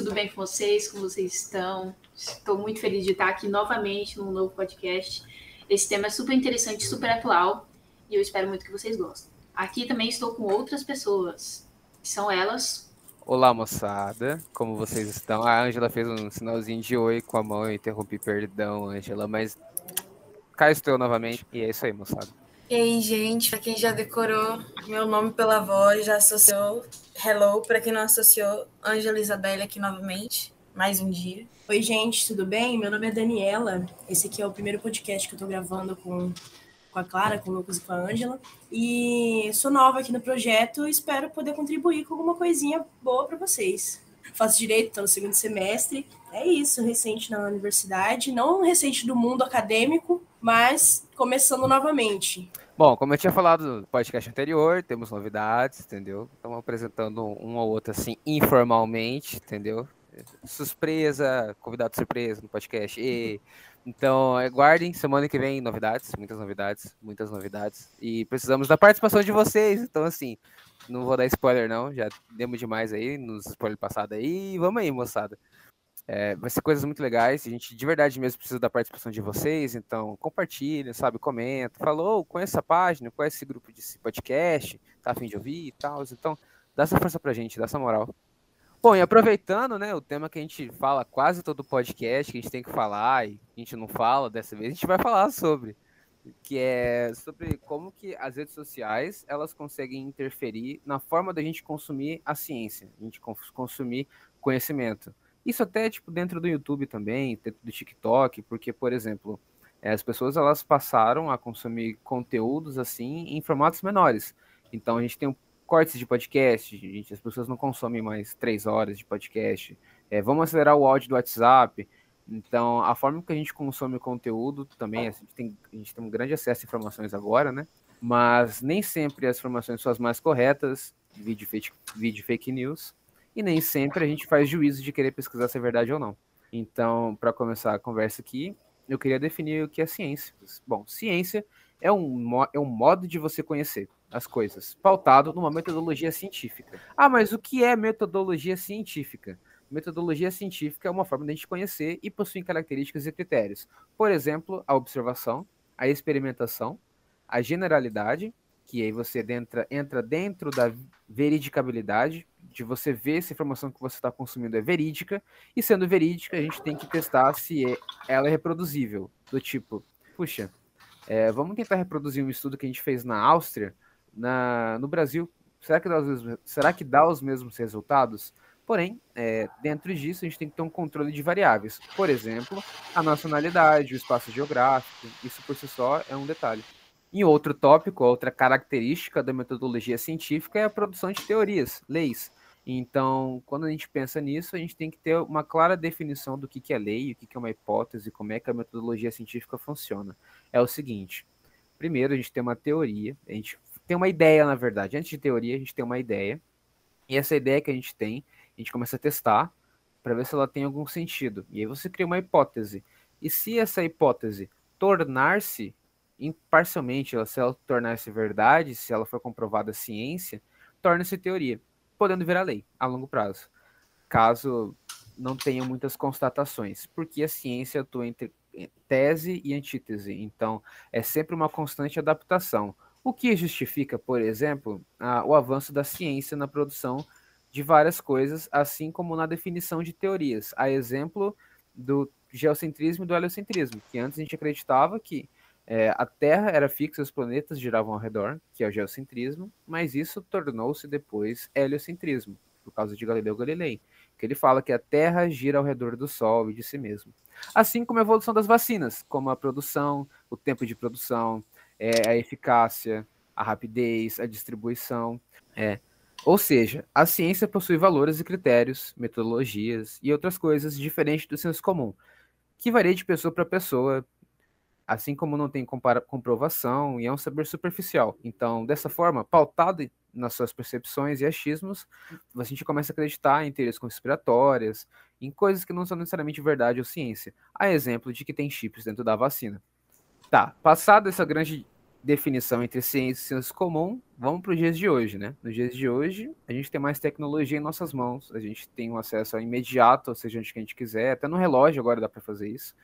tudo bem com vocês? Como vocês estão? Estou muito feliz de estar aqui novamente num novo podcast. Esse tema é super interessante, super atual e eu espero muito que vocês gostem. Aqui também estou com outras pessoas, que são elas. Olá, moçada. Como vocês estão? A Ângela fez um sinalzinho de oi com a mão, eu interrompi, perdão, Ângela, mas cá estou novamente e é isso aí, moçada. E aí, gente, para quem já decorou meu nome pela voz, já associou, hello, para quem não associou, Ângela Isabelle aqui novamente, mais um dia. Oi, gente, tudo bem? Meu nome é Daniela. Esse aqui é o primeiro podcast que eu tô gravando com, com a Clara, com o Lucas e com a Ângela. E sou nova aqui no projeto e espero poder contribuir com alguma coisinha boa para vocês. Faço direito, estou no segundo semestre. É isso, recente na universidade, não recente do mundo acadêmico, mas começando novamente. Bom, como eu tinha falado no podcast anterior, temos novidades, entendeu? Estamos apresentando um ou outro assim informalmente, entendeu? Surpresa, convidado surpresa no podcast. E, então, aguardem, semana que vem novidades, muitas novidades, muitas novidades. E precisamos da participação de vocês. Então, assim, não vou dar spoiler, não. Já demos demais aí nos spoilers passados aí. Vamos aí, moçada. É, vai ser coisas muito legais. A gente de verdade mesmo precisa da participação de vocês. Então, compartilha, sabe? Comenta. Falou, conhece essa página, conhece esse grupo de podcast, tá a fim de ouvir e tal. Então, dá essa força pra gente, dá essa moral. Bom, e aproveitando, né, o tema que a gente fala quase todo podcast, que a gente tem que falar e a gente não fala dessa vez, a gente vai falar sobre que é sobre como que as redes sociais elas conseguem interferir na forma da gente consumir a ciência, a gente consumir conhecimento. Isso até tipo dentro do YouTube também, dentro do TikTok, porque por exemplo, eh, as pessoas elas passaram a consumir conteúdos assim em formatos menores. Então a gente tem cortes de podcast, gente, as pessoas não consomem mais três horas de podcast. É, vamos acelerar o áudio do WhatsApp. Então, a forma que a gente consome conteúdo também, a gente, tem, a gente tem um grande acesso a informações agora, né? Mas nem sempre as informações são as mais corretas, vídeo fake, vídeo fake news e nem sempre a gente faz juízo de querer pesquisar se é verdade ou não. Então, para começar a conversa aqui, eu queria definir o que é ciência. Bom, ciência é um, é um modo de você conhecer as coisas, pautado numa metodologia científica. Ah, mas o que é metodologia científica? Metodologia científica é uma forma de a gente conhecer e possui características e critérios. Por exemplo, a observação, a experimentação, a generalidade, que aí você entra, entra dentro da veridicabilidade, de você ver se a informação que você está consumindo é verídica, e sendo verídica, a gente tem que testar se é, ela é reproduzível. Do tipo, puxa, é, vamos tentar reproduzir um estudo que a gente fez na Áustria, na, no Brasil. Será que, dá os, será que dá os mesmos resultados? Porém, é, dentro disso, a gente tem que ter um controle de variáveis. Por exemplo, a nacionalidade, o espaço geográfico. Isso por si só é um detalhe. E outro tópico, outra característica da metodologia científica é a produção de teorias, leis. Então, quando a gente pensa nisso, a gente tem que ter uma clara definição do que, é lei, o que, que é uma hipótese, como é que a metodologia científica funciona. É o seguinte: primeiro, a gente tem uma teoria, a gente tem uma ideia, na verdade. Antes de teoria, a gente tem uma ideia, e essa ideia que a gente tem, a gente começa a testar para ver se ela tem algum sentido. E aí você cria uma hipótese. E se essa hipótese tornar-se imparcialmente, se ela tornar-se verdade, se ela for comprovada ciência, torna-se teoria, podendo virar lei a longo prazo, caso não tenha muitas constatações, porque a ciência atua entre tese e antítese, então é sempre uma constante adaptação, o que justifica, por exemplo, a, o avanço da ciência na produção de várias coisas, assim como na definição de teorias, a exemplo do geocentrismo e do heliocentrismo, que antes a gente acreditava que é, a Terra era fixa, os planetas giravam ao redor, que é o geocentrismo, mas isso tornou-se depois heliocentrismo, por causa de Galileu Galilei, que ele fala que a Terra gira ao redor do Sol e de si mesmo. Assim como a evolução das vacinas, como a produção, o tempo de produção, é, a eficácia, a rapidez, a distribuição. É. Ou seja, a ciência possui valores e critérios, metodologias e outras coisas diferentes do senso comum, que varia de pessoa para pessoa, assim como não tem comprovação e é um saber superficial. Então, dessa forma, pautado nas suas percepções e achismos, a gente começa a acreditar em teorias conspiratórias, em coisas que não são necessariamente verdade ou ciência. A exemplo de que tem chips dentro da vacina. Tá, passado essa grande definição entre ciência e senso comum, vamos para os dias de hoje, né? Nos dias de hoje, a gente tem mais tecnologia em nossas mãos, a gente tem um acesso imediato, seja onde que a gente quiser, até no relógio agora dá para fazer isso.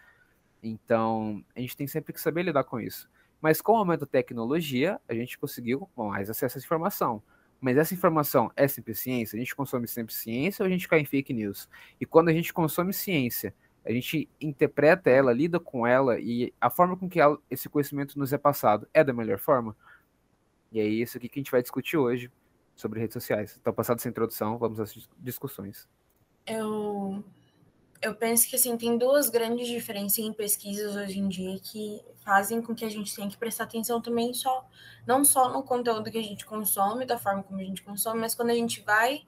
Então, a gente tem sempre que saber lidar com isso. Mas com o aumento da tecnologia, a gente conseguiu mais acesso à informação. Mas essa informação é sempre ciência? A gente consome sempre ciência ou a gente cai em fake news? E quando a gente consome ciência, a gente interpreta ela, lida com ela e a forma com que ela, esse conhecimento nos é passado é da melhor forma? E é isso aqui que a gente vai discutir hoje sobre redes sociais. Então, passada essa introdução, vamos às discussões. Eu, eu penso que assim, tem duas grandes diferenças em pesquisas hoje em dia que fazem com que a gente tenha que prestar atenção também só não só no conteúdo que a gente consome, da forma como a gente consome, mas quando a gente vai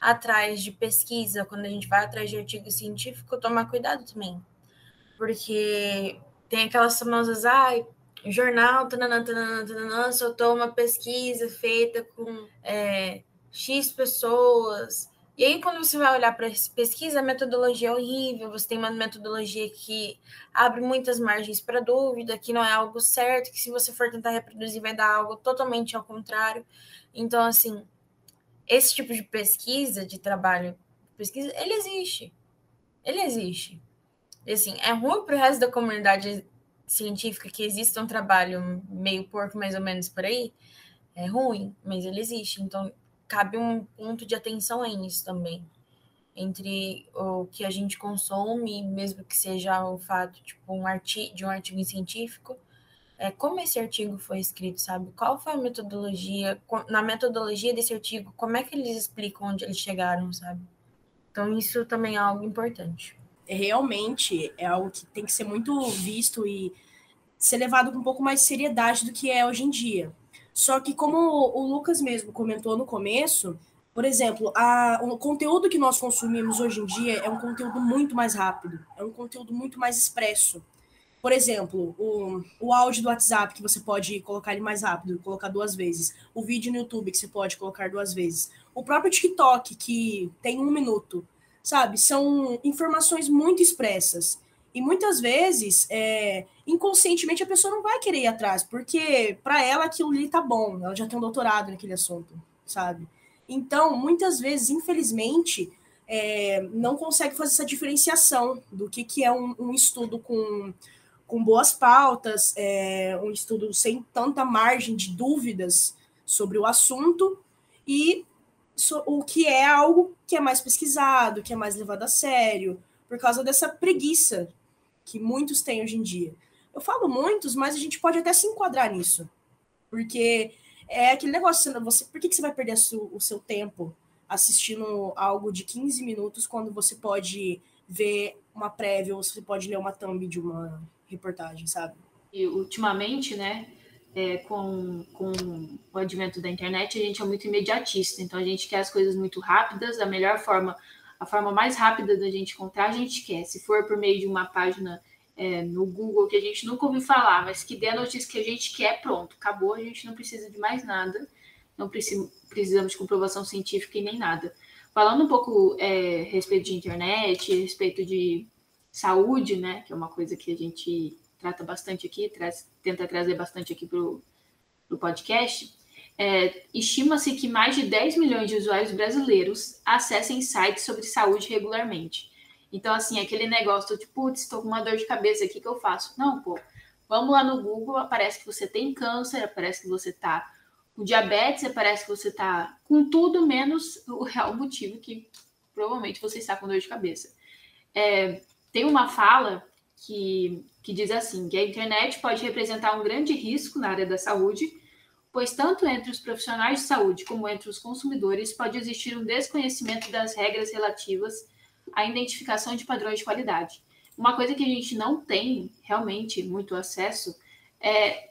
atrás de pesquisa, quando a gente vai atrás de artigo científico, tomar cuidado também. Porque tem aquelas famosas, ai, ah, jornal, tananã, tananã, tananã, soltou uma pesquisa feita com é, X pessoas. E aí, quando você vai olhar para pesquisa, a metodologia é horrível, você tem uma metodologia que abre muitas margens para dúvida, que não é algo certo, que se você for tentar reproduzir, vai dar algo totalmente ao contrário. Então, assim, esse tipo de pesquisa, de trabalho, pesquisa, ele existe. Ele existe. E, assim, é ruim para o resto da comunidade científica que exista um trabalho meio porco, mais ou menos, por aí. É ruim, mas ele existe. Então, cabe um ponto de atenção aí nisso também. Entre o que a gente consome, mesmo que seja o fato tipo, um artigo, de um artigo científico, é, como esse artigo foi escrito, sabe? Qual foi a metodologia, na metodologia desse artigo, como é que eles explicam onde eles chegaram, sabe? Então, isso também é algo importante. Realmente é algo que tem que ser muito visto e ser levado com um pouco mais de seriedade do que é hoje em dia. Só que, como o Lucas mesmo comentou no começo, por exemplo, a, o conteúdo que nós consumimos hoje em dia é um conteúdo muito mais rápido, é um conteúdo muito mais expresso. Por exemplo, o, o áudio do WhatsApp, que você pode colocar ele mais rápido, colocar duas vezes. O vídeo no YouTube, que você pode colocar duas vezes. O próprio TikTok, que tem um minuto. Sabe? São informações muito expressas. E muitas vezes, é, inconscientemente, a pessoa não vai querer ir atrás, porque para ela aquilo ali tá bom, ela já tem um doutorado naquele assunto, sabe? Então, muitas vezes, infelizmente, é, não consegue fazer essa diferenciação do que, que é um, um estudo com com boas pautas, é, um estudo sem tanta margem de dúvidas sobre o assunto e so, o que é algo que é mais pesquisado, que é mais levado a sério, por causa dessa preguiça que muitos têm hoje em dia. Eu falo muitos, mas a gente pode até se enquadrar nisso, porque é aquele negócio, você, por que, que você vai perder o seu tempo assistindo algo de 15 minutos quando você pode ver uma prévia ou você pode ler uma thumb de uma reportagem, sabe? E ultimamente, né, é, com, com o advento da internet, a gente é muito imediatista, então a gente quer as coisas muito rápidas, da melhor forma, a forma mais rápida da gente encontrar, a gente quer. Se for por meio de uma página é, no Google que a gente nunca ouviu falar, mas que dê a notícia que a gente quer, pronto, acabou, a gente não precisa de mais nada, não precisamos de comprovação científica e nem nada. Falando um pouco é, a respeito de internet, a respeito de saúde, né, que é uma coisa que a gente trata bastante aqui, traz, tenta trazer bastante aqui para o podcast, é, estima-se que mais de 10 milhões de usuários brasileiros acessem sites sobre saúde regularmente. Então, assim, aquele negócio, tipo, putz, estou com uma dor de cabeça aqui, que eu faço? Não, pô, vamos lá no Google, aparece que você tem câncer, aparece que você está com diabetes, aparece que você está com tudo menos o real motivo que provavelmente você está com dor de cabeça. É, tem uma fala que, que diz assim: que a internet pode representar um grande risco na área da saúde, pois tanto entre os profissionais de saúde como entre os consumidores pode existir um desconhecimento das regras relativas à identificação de padrões de qualidade. Uma coisa que a gente não tem realmente muito acesso é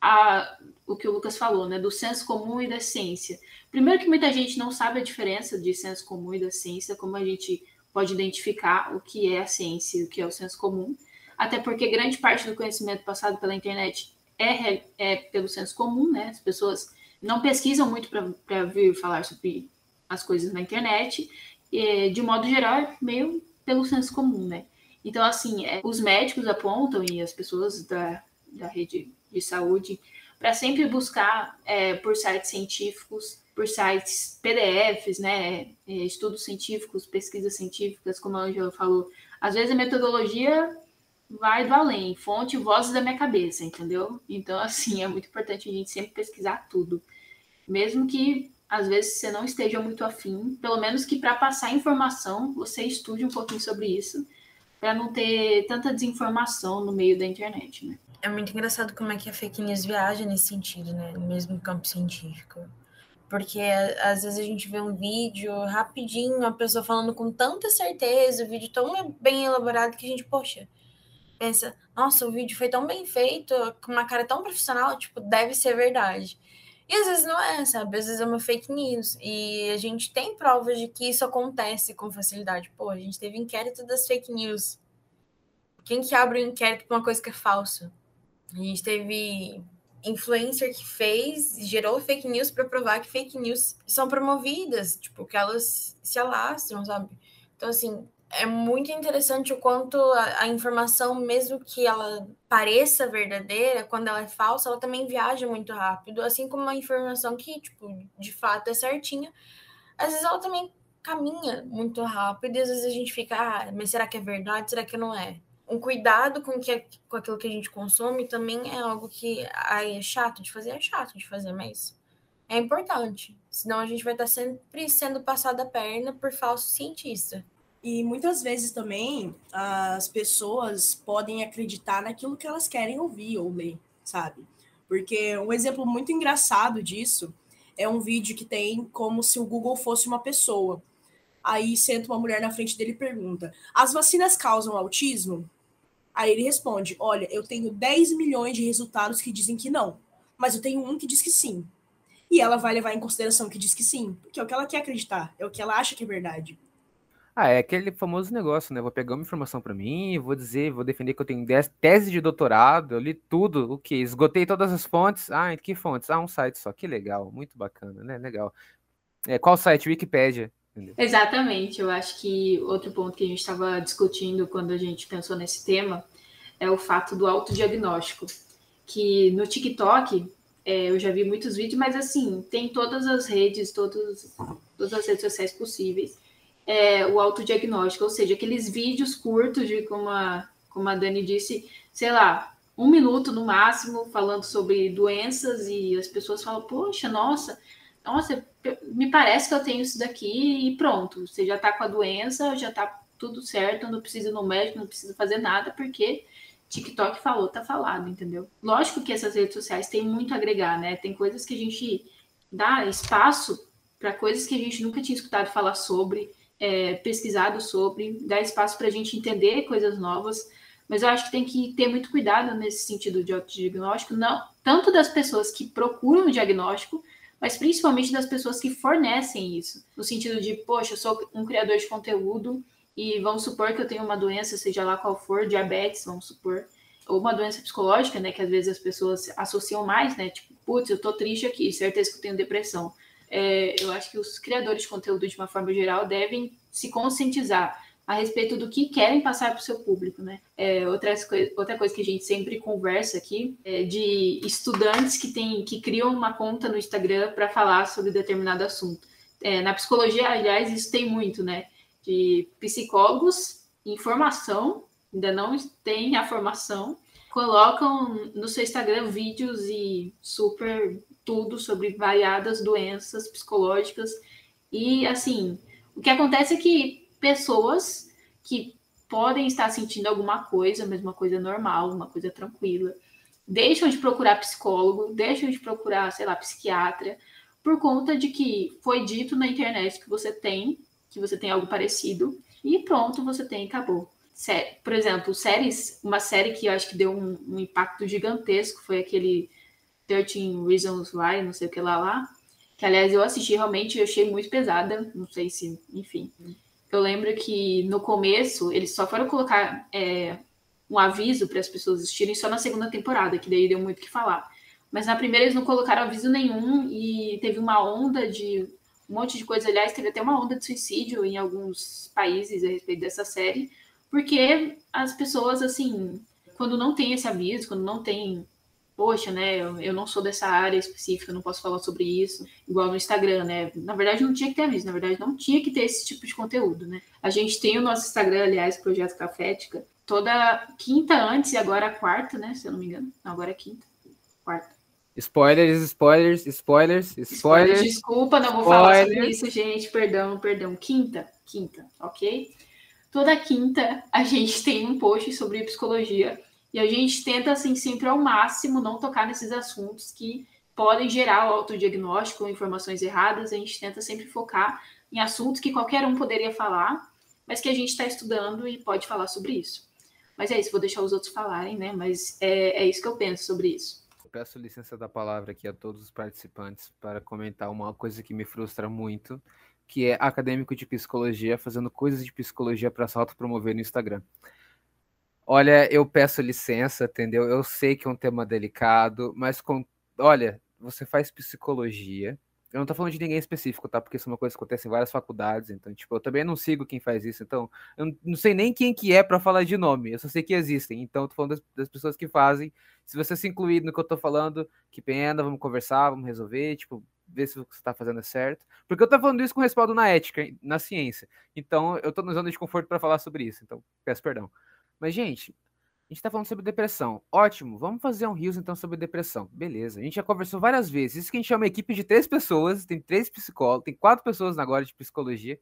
a, o que o Lucas falou, né, do senso comum e da ciência. Primeiro que muita gente não sabe a diferença de senso comum e da ciência, como a gente pode identificar o que é a ciência e o que é o senso comum, até porque grande parte do conhecimento passado pela internet é, é pelo senso comum, né? As pessoas não pesquisam muito para vir falar sobre as coisas na internet, e, de modo geral, é meio pelo senso comum, né? Então, assim, é, os médicos apontam e as pessoas da, da rede de saúde, para sempre buscar é, por sites científicos, por sites PDFs, né, é, estudos científicos, pesquisas científicas, como a Angela falou. Às vezes a metodologia vai do além, fonte vozes da minha cabeça, entendeu? Então, assim, é muito importante a gente sempre pesquisar tudo. Mesmo que às vezes você não esteja muito afim, pelo menos que para passar informação você estude um pouquinho sobre isso, para não ter tanta desinformação no meio da internet, né? É muito engraçado como é que a fake news viaja nesse sentido, né? No mesmo campo científico. Porque às vezes a gente vê um vídeo rapidinho, a pessoa falando com tanta certeza, o vídeo tão bem elaborado que a gente, poxa, pensa, nossa, o vídeo foi tão bem feito, com uma cara tão profissional, tipo, deve ser verdade. E às vezes não é, sabe? Às vezes é uma fake news. E a gente tem provas de que isso acontece com facilidade. Pô, a gente teve inquérito das fake news. Quem que abre um inquérito pra uma coisa que é falsa? A gente teve influencer que fez, gerou fake news para provar que fake news são promovidas, tipo, que elas se alastram, sabe? Então, assim, é muito interessante o quanto a, a, informação, mesmo que ela pareça verdadeira, quando ela é falsa, ela também viaja muito rápido, assim como uma informação que, tipo, de fato é certinha, às vezes ela também caminha muito rápido e às vezes a gente fica, ah, mas será que é verdade? Será que não é? Um cuidado com, que, com aquilo que a gente consome também é algo que ai, é chato de fazer, é chato de fazer, mas é importante. Senão a gente vai estar sempre sendo passada a perna por falso cientista. E muitas vezes também as pessoas podem acreditar naquilo que elas querem ouvir ou ler, sabe? Porque um exemplo muito engraçado disso é um vídeo que tem como se o Google fosse uma pessoa. Aí senta uma mulher na frente dele e pergunta: As vacinas causam autismo? Aí ele responde: Olha, eu tenho 10 milhões de resultados que dizem que não, mas eu tenho um que diz que sim. E ela vai levar em consideração que diz que sim, porque é o que ela quer acreditar, é o que ela acha que é verdade. Ah, é aquele famoso negócio, né? Vou pegar uma informação para mim, vou dizer, vou defender que eu tenho tese de doutorado, eu li tudo, o que? Esgotei todas as fontes. Ah, que fontes? Ah, um site só. Que legal, muito bacana, né? Legal. É, qual site? Wikipedia. Entendeu? Exatamente. Eu acho que outro ponto que a gente estava discutindo quando a gente pensou nesse tema é o fato do autodiagnóstico. Que no TikTok, é, eu já vi muitos vídeos, mas assim, tem todas as redes, todos, todas as redes sociais possíveis é, o autodiagnóstico, ou seja, aqueles vídeos curtos de, como a, como a Dani disse, sei lá, um minuto no máximo, falando sobre doenças e as pessoas falam, poxa, nossa, nossa, me parece que eu tenho isso daqui e pronto, você já tá com a doença, já tá tudo certo, não precisa ir no médico, não precisa fazer nada, porque TikTok falou, tá falado, entendeu? Lógico que essas redes sociais têm muito a agregar, né? Tem coisas que a gente dá espaço para coisas que a gente nunca tinha escutado falar sobre, é, pesquisado sobre, dar espaço para a gente entender coisas novas, mas eu acho que tem que ter muito cuidado nesse sentido de autodiagnóstico, não tanto das pessoas que procuram o diagnóstico, mas principalmente das pessoas que fornecem isso, no sentido de, poxa, eu sou um criador de conteúdo e vamos supor que eu tenho uma doença, seja lá qual for, diabetes, vamos supor, ou uma doença psicológica, né, que às vezes as pessoas associam mais, né, tipo, putz, eu tô triste aqui, certeza que eu tenho depressão é, eu acho que os criadores de conteúdo, de uma forma geral, devem se conscientizar a respeito do que querem passar para o seu público, né? É, outra, coisa, outra coisa que a gente sempre conversa aqui é de estudantes que, tem, que criam uma conta no Instagram para falar sobre determinado assunto. É, na psicologia, aliás, isso tem muito, né? De psicólogos em formação, ainda não tem a formação, colocam no seu Instagram vídeos e super tudo sobre variadas doenças psicológicas. E, assim, o que acontece é que pessoas que podem estar sentindo alguma coisa, mas uma coisa normal, uma coisa tranquila, deixam de procurar psicólogo, deixam de procurar, sei lá, psiquiatra, por conta de que foi dito na internet que você tem, que você tem algo parecido, e pronto, você tem, acabou. Por exemplo, séries, uma série que eu acho que deu um, um impacto gigantesco foi aquele 13 Reasons Why, não sei o que lá lá. Que, aliás, eu assisti realmente e achei muito pesada. Não sei se, enfim. Eu lembro que no começo eles só foram colocar é, um aviso para as pessoas assistirem só na segunda temporada, que daí deu muito o que falar. Mas na primeira eles não colocaram aviso nenhum e teve uma onda de um monte de coisa. Aliás, teve até uma onda de suicídio em alguns países a respeito dessa série, porque as pessoas, assim, quando não tem esse aviso, quando não tem, poxa, né, eu, eu não sou dessa área específica, não posso falar sobre isso, igual no Instagram, né? Na verdade, não tinha que ter aviso, na verdade, não tinha que ter esse tipo de conteúdo, né? A gente tem o nosso Instagram, aliás, Projeto Cafética, toda quinta antes e agora a quarta, né? Se eu não me engano. Não, agora é quinta. Quarta. Spoilers, spoilers, spoilers, spoilers. Desculpa, não vou spoilers. falar sobre isso, gente. Perdão, perdão. Quinta, quinta, ok? Toda quinta a gente tem um post sobre psicologia e a gente tenta, assim, sempre ao máximo não tocar nesses assuntos que podem gerar o autodiagnóstico informações erradas. A gente tenta sempre focar em assuntos que qualquer um poderia falar, mas que a gente está estudando e pode falar sobre isso. Mas é isso, vou deixar os outros falarem, né? Mas é, é isso que eu penso sobre isso. Eu peço licença da palavra aqui a todos os participantes para comentar uma coisa que me frustra muito, que é acadêmico de psicologia fazendo coisas de psicologia para se autopromover no Instagram. Olha, eu peço licença, entendeu? Eu sei que é um tema delicado, mas com, olha, você faz psicologia. Eu não tô falando de ninguém específico, tá? Porque isso é uma coisa que acontece em várias faculdades, então, tipo, eu também não sigo quem faz isso, então, eu não sei nem quem que é para falar de nome, eu só sei que existem, então eu tô falando das, das, pessoas que fazem. Se você se incluir no que eu tô falando, que pena, vamos conversar, vamos resolver, tipo, ver se você está fazendo é certo. Porque eu estou falando isso com respaldo na ética, na ciência. Então, eu estou nos zona de conforto para falar sobre isso. Então, peço perdão. Mas, gente, a gente está falando sobre depressão. Ótimo, vamos fazer um rios então sobre depressão. Beleza, a gente já conversou várias vezes. Isso que a gente chama equipe de três pessoas, tem três psicólogos, tem quatro pessoas agora de psicologia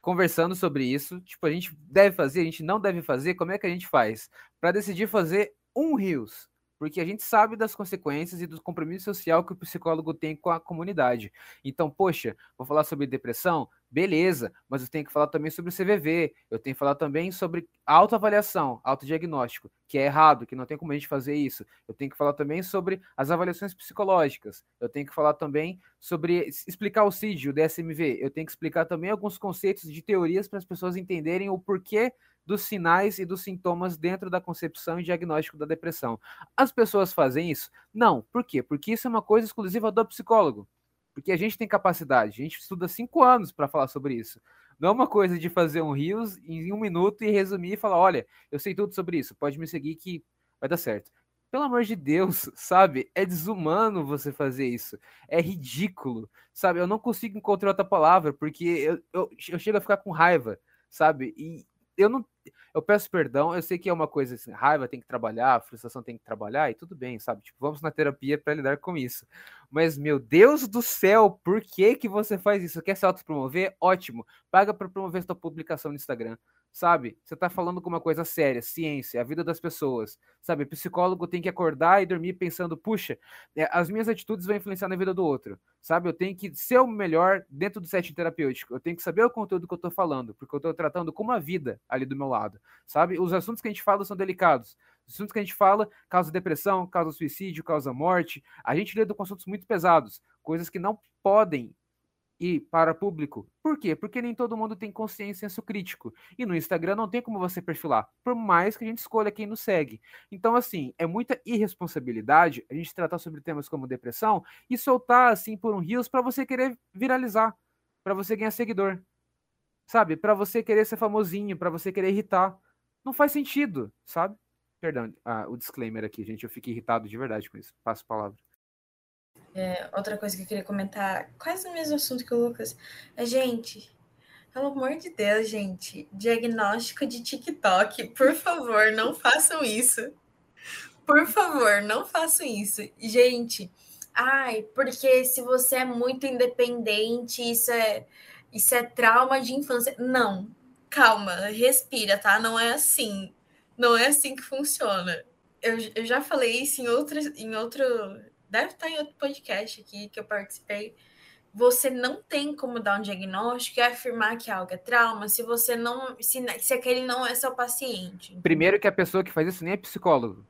conversando sobre isso. Tipo, a gente deve fazer, a gente não deve fazer, como é que a gente faz? Para decidir fazer um rios porque a gente sabe das consequências e do compromisso social que o psicólogo tem com a comunidade. Então, poxa, vou falar sobre depressão? Beleza, mas eu tenho que falar também sobre o CVV, eu tenho que falar também sobre autoavaliação, autodiagnóstico, que é errado, que não tem como a gente fazer isso. Eu tenho que falar também sobre as avaliações psicológicas, eu tenho que falar também sobre explicar o CID, o DSMV, eu tenho que explicar também alguns conceitos de teorias para as pessoas entenderem o porquê dos sinais e dos sintomas dentro da concepção e diagnóstico da depressão. As pessoas fazem isso? Não. Por quê? Porque isso é uma coisa exclusiva do psicólogo. Porque a gente tem capacidade, a gente estuda cinco anos para falar sobre isso. Não é uma coisa de fazer um rios em um minuto e resumir e falar: olha, eu sei tudo sobre isso, pode me seguir que vai dar certo. Pelo amor de Deus, sabe? É desumano você fazer isso. É ridículo, sabe? Eu não consigo encontrar outra palavra, porque eu, eu, eu chego a ficar com raiva, sabe? E, eu não. Eu peço perdão, eu sei que é uma coisa assim, raiva tem que trabalhar, frustração tem que trabalhar, e tudo bem, sabe? Tipo, vamos na terapia para lidar com isso. Mas, meu Deus do céu, por que que você faz isso? Quer se autopromover? Ótimo. Paga para promover sua publicação no Instagram sabe? Você está falando com uma coisa séria, ciência, a vida das pessoas, sabe? Psicólogo tem que acordar e dormir pensando, puxa, é, as minhas atitudes vão influenciar na vida do outro, sabe? Eu tenho que ser o melhor dentro do setting terapêutico, eu tenho que saber o conteúdo que eu estou falando, porque eu estou tratando com uma vida ali do meu lado, sabe? Os assuntos que a gente fala são delicados. Os assuntos que a gente fala causa depressão, causa suicídio, causa morte. A gente lida com assuntos muito pesados, coisas que não podem e para público. Por quê? Porque nem todo mundo tem consciência e senso crítico. E no Instagram não tem como você perfilar, por mais que a gente escolha quem nos segue. Então, assim, é muita irresponsabilidade a gente tratar sobre temas como depressão e soltar assim por um rios para você querer viralizar, para você ganhar seguidor. Sabe? Para você querer ser famosinho, para você querer irritar. Não faz sentido, sabe? Perdão, ah, o disclaimer aqui, gente. Eu fico irritado de verdade com isso. Passo a palavra. É, outra coisa que eu queria comentar, quase o mesmo assunto que o Lucas. É, gente, pelo amor de Deus, gente, diagnóstico de TikTok, por favor, não façam isso. Por favor, não façam isso. Gente, ai, porque se você é muito independente, isso é isso é trauma de infância. Não, calma, respira, tá? Não é assim. Não é assim que funciona. Eu, eu já falei isso em, outras, em outro deve estar em outro podcast aqui que eu participei. Você não tem como dar um diagnóstico e afirmar que algo é trauma se você não. Se, se aquele não é seu paciente. Primeiro que a pessoa que faz isso nem é psicólogo.